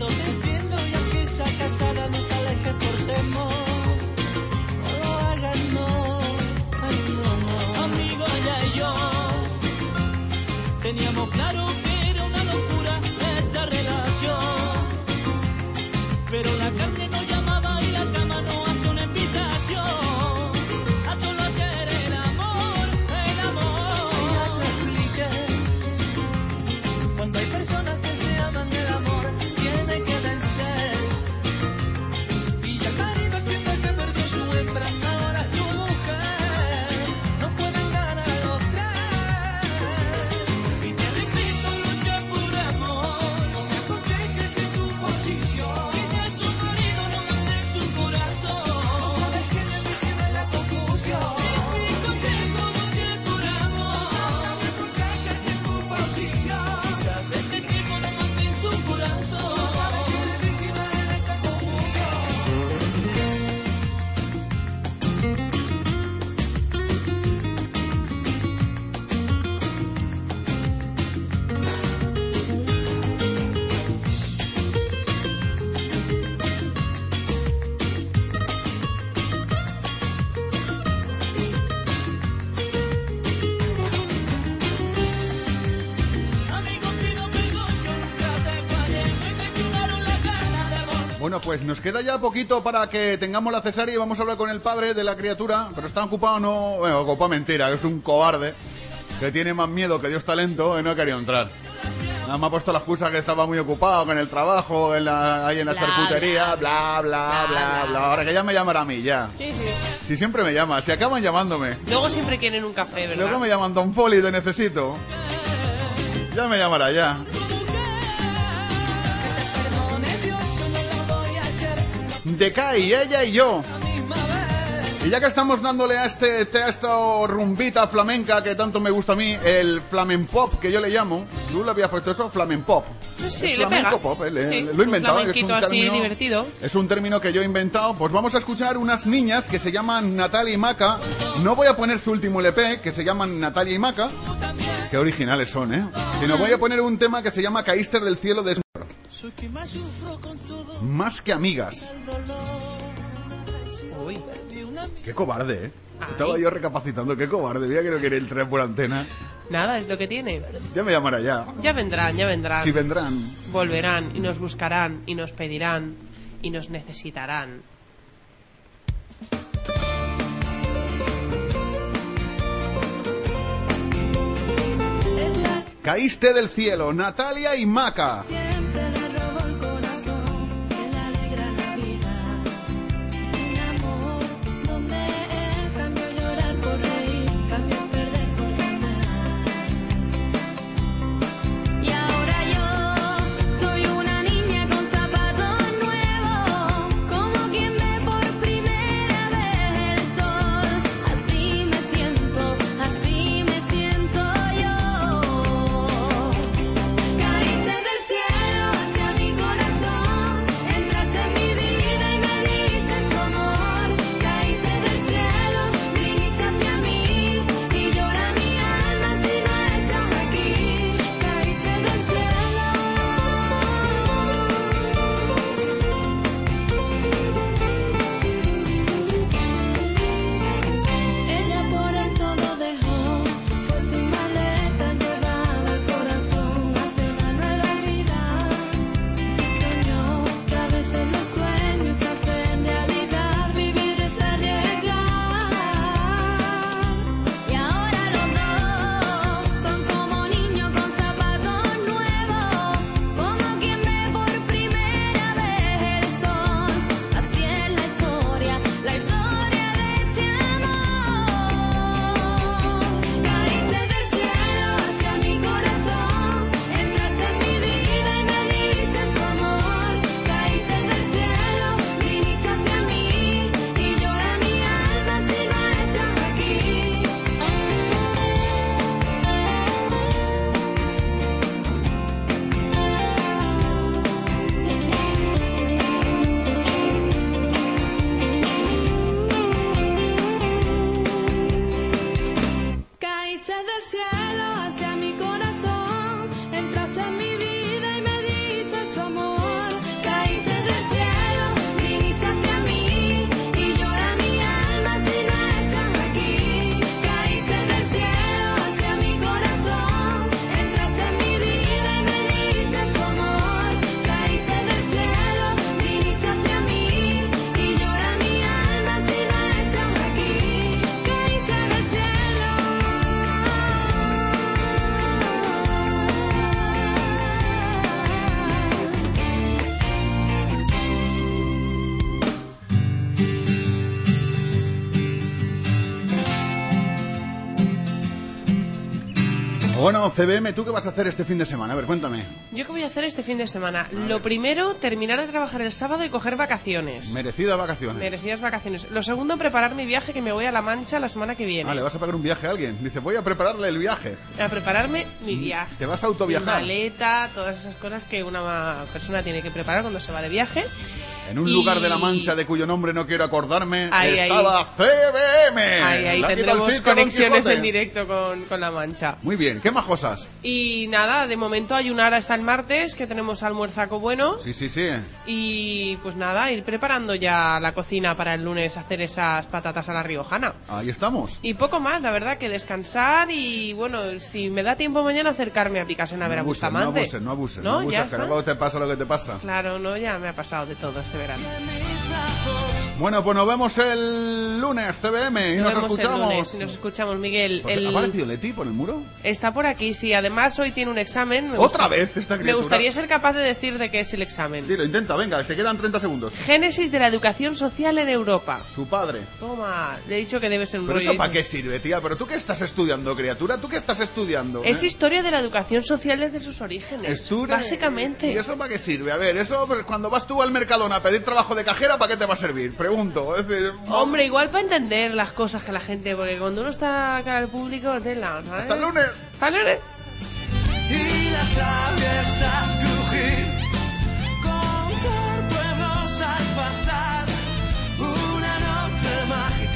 eso te entiendo y aunque esa casada no te alejes por temor. Bueno, pues nos queda ya poquito para que tengamos la cesárea y vamos a hablar con el padre de la criatura, pero está ocupado, no... Bueno, ocupado mentira, es un cobarde que tiene más miedo que Dios talento y no ha querido entrar. Nada más ha puesto la excusa que estaba muy ocupado con el trabajo, en la, ahí en la Bla, charcutería, bla, bla, bla, bla, bla. Ahora que ya me llamará a mí, ya. Sí, sí. Si siempre me llama, si acaban llamándome. Luego siempre quieren un café, ¿verdad? Luego me llaman Don Poli, te necesito. Ya me llamará, ya. De Kai, ella y yo. Y ya que estamos dándole a este a esta rumbita flamenca que tanto me gusta a mí, el flamen pop que yo le llamo, ¿tú le habías puesto eso? Flamen pop. Sí, El le flamenco pega. pop, eh, le- Sí, lo he un inventado. es un flamenquito así término- divertido. Es un término que yo he inventado. Pues vamos a escuchar unas niñas que se llaman Natalia y Maca. No voy a poner su último LP, que se llaman Natalia y Maca. Qué originales son, ¿eh? Sino voy a poner un tema que se llama Caíster del cielo de Soy quien más sufro con todo Más que amigas. Uy. Qué cobarde, ¿eh? Ay. Estaba yo recapacitando, qué cobarde. Mira que no quería entrar por antena. Nada, es lo que tiene. Ya me llamará ya. Ya vendrán, ya vendrán. Si vendrán. Volverán y nos buscarán y nos pedirán y nos necesitarán. Caíste del cielo, Natalia y Maca. Bueno, CBM, ¿tú qué vas a hacer este fin de semana? A ver, cuéntame. ¿Yo qué voy a hacer este fin de semana? Lo primero, terminar de trabajar el sábado y coger vacaciones. Merecidas vacaciones. Merecidas vacaciones. Lo segundo, preparar mi viaje que me voy a La Mancha la semana que viene. Ah, le vas a pagar un viaje a alguien. Dice, voy a prepararle el viaje. A prepararme mi viaje. Te vas a Mi autoviajar. maleta, todas esas cosas que una persona tiene que preparar cuando se va de viaje. En un Y- lugar de la Mancha de cuyo nombre no quiero acordarme, Ahí, ahí. estaba CBM. Ahí, ahí tendremos conexiones en directo con, con La Mancha. Muy bien, ¿qué más cosas? Y nada, de momento ayunar hasta el martes, que tenemos almuerzaco bueno. Sí, sí, sí. Y pues nada, ir preparando ya la cocina para el lunes hacer esas patatas a la riojana. Ahí estamos. Y poco más, la verdad, que descansar y bueno, si me da tiempo mañana acercarme a Picasen a ver no a abuses, no Bustamante. abuses, no abuses, ¿No? no abuses, que luego te pasa lo que te pasa. Claro, no, ya me ha pasado de todo este verano. Bueno, pues nos vemos el lunes, CBM, y nos, Nos vemos el escuchamos. lunes y nos escuchamos, Miguel. Porque El- ¿Ha aparecido Leti por el muro? Está por aquí, sí. Además, hoy tiene un examen. Me ¿Otra gusta- vez esta Me criatura? gustaría ser capaz de decir de qué es el examen. Dilo, intenta, venga, te quedan 30 segundos. Génesis de la educación social en Europa. Su padre. Toma, le he dicho que debe ser un ¿Pero rollo. eso para qué sirve, tía? ¿Pero tú qué estás estudiando, criatura? ¿Tú qué estás estudiando? Es eh? historia de la educación social desde sus orígenes. Estura- Básicamente. ¿Y eso para qué sirve? A ver, eso pues, cuando vas tú al Mercadona a pedir trabajo de cajera, ¿para qué te va a servir? Pregunto. Es decir, Hombre, igual para entender las cosas que la gente, porque cuando uno está cara al público, tela, ¿sabes? Hasta el lunes. Hasta el lunes. y las traviesas crujir con al pasar una noche mágica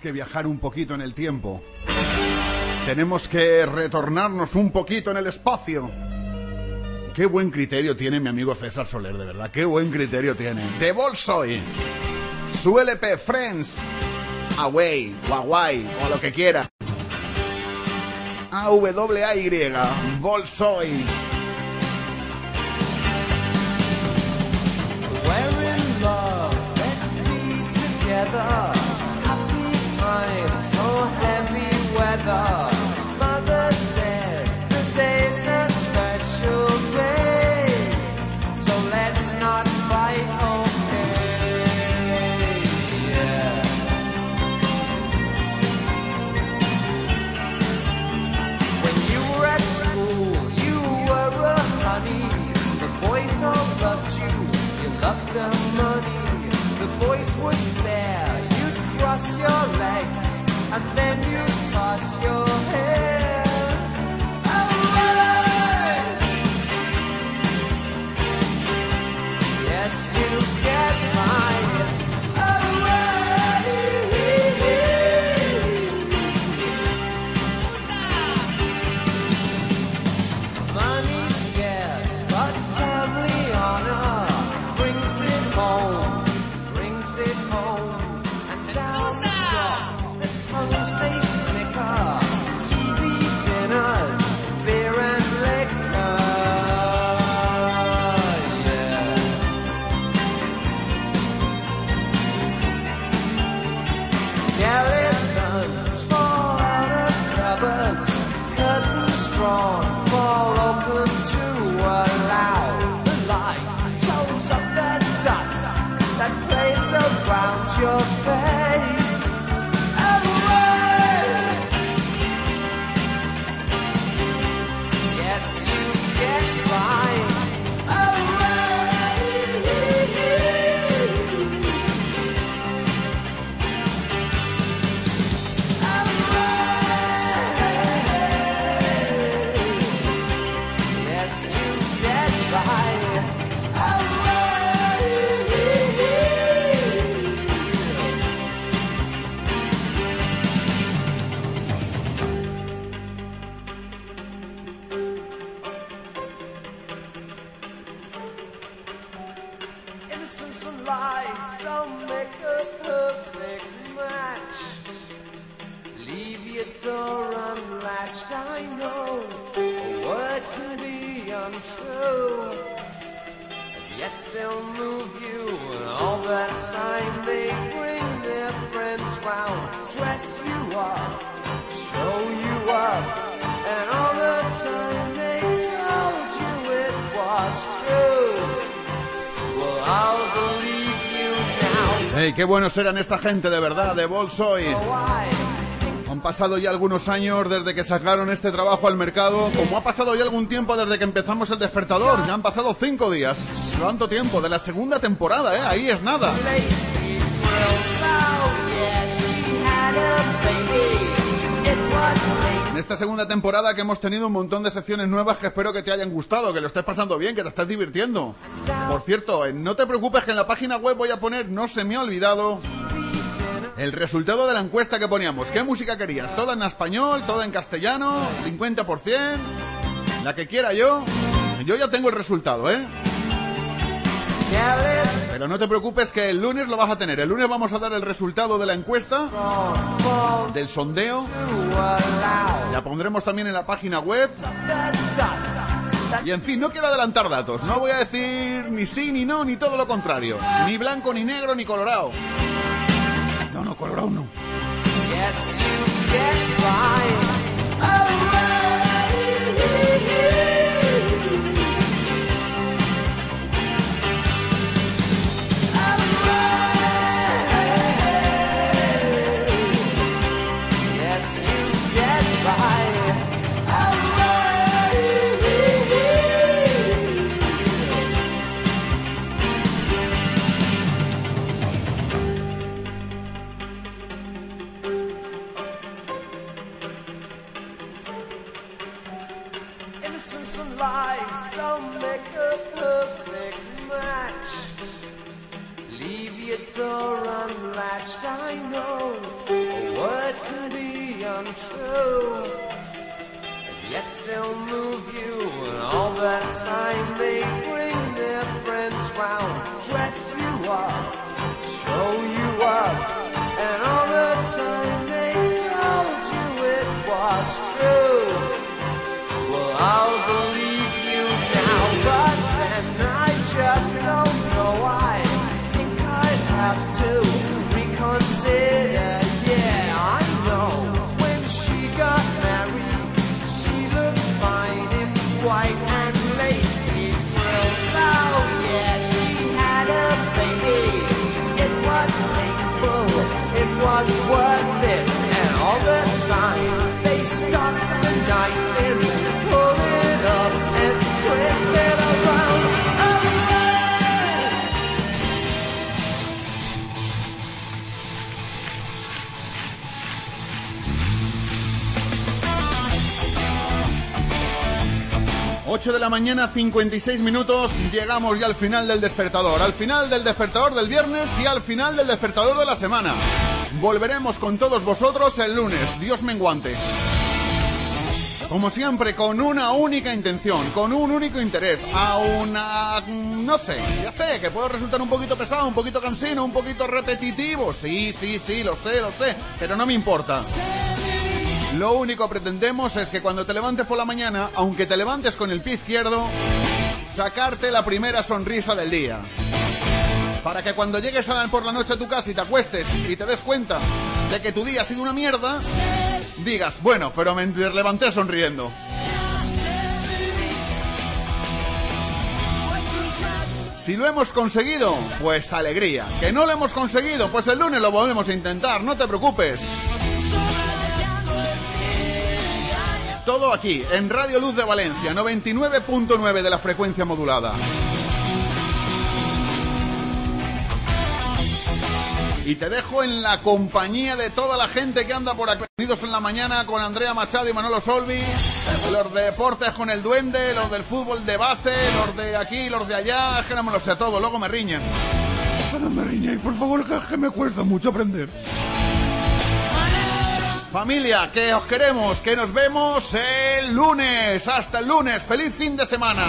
Que viajar un poquito en el tiempo. Tenemos que retornarnos un poquito en el espacio. Qué buen criterio tiene mi amigo César Soler, de verdad. Qué buen criterio tiene. De Bolsoy. Su LP Friends. Away, Huawei, o lo que quiera. A-W-A-Y. Bolsoy. Let's be together. 다 qué buenos eran esta gente de verdad, de Bolsoy! Han pasado ya algunos años desde que sacaron este trabajo al mercado, como ha pasado ya algún tiempo desde que empezamos el despertador. Ya han pasado cinco días. ¿Cuánto tiempo? De la segunda temporada, ¿eh? Ahí es nada. En esta segunda temporada que hemos tenido un montón de secciones nuevas que espero que te hayan gustado, que lo estés pasando bien, que te estés divirtiendo. Por cierto, eh, no te preocupes que en la página web voy a poner, no se me ha olvidado, el resultado de la encuesta que poníamos. ¿Qué música querías? ¿Toda en español? ¿Toda en castellano? ¿50%? La que quiera yo. Yo ya tengo el resultado, ¿eh? Pero no te preocupes que el lunes lo vas a tener. El lunes vamos a dar el resultado de la encuesta, del sondeo. La pondremos también en la página web. Y en fin, no quiero adelantar datos. No voy a decir ni sí, ni no, ni todo lo contrario. Ni blanco, ni negro, ni colorado. No, no, colorado no. Mañana, 56 minutos, llegamos ya al final del despertador, al final del despertador del viernes y al final del despertador de la semana. Volveremos con todos vosotros el lunes, Dios menguante. Como siempre, con una única intención, con un único interés, a una... no sé, ya sé, que puedo resultar un poquito pesado, un poquito cansino, un poquito repetitivo, sí, sí, sí, lo sé, lo sé, pero no me importa. Lo único que pretendemos es que cuando te levantes por la mañana, aunque te levantes con el pie izquierdo, sacarte la primera sonrisa del día. Para que cuando llegues a por la noche a tu casa y te acuestes y te des cuenta de que tu día ha sido una mierda, digas, bueno, pero me levanté sonriendo. Si lo hemos conseguido, pues alegría. Que no lo hemos conseguido, pues el lunes lo volvemos a intentar, no te preocupes. Todo aquí, en Radio Luz de Valencia, 99.9 de la frecuencia modulada. Y te dejo en la compañía de toda la gente que anda por aquí. Unidos en la mañana con Andrea Machado y Manolo Solvi. Los de deportes con el duende, los del fútbol de base, los de aquí, los de allá. Es que no me lo sé todo, luego me riñen. Pero me riñen, por favor, que me cuesta mucho aprender. Familia, que os queremos, que nos vemos el lunes. Hasta el lunes. Feliz fin de semana.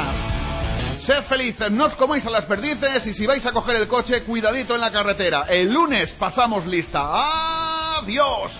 Sed felices, no os comáis a las perdices y si vais a coger el coche, cuidadito en la carretera. El lunes pasamos lista. ¡Adiós!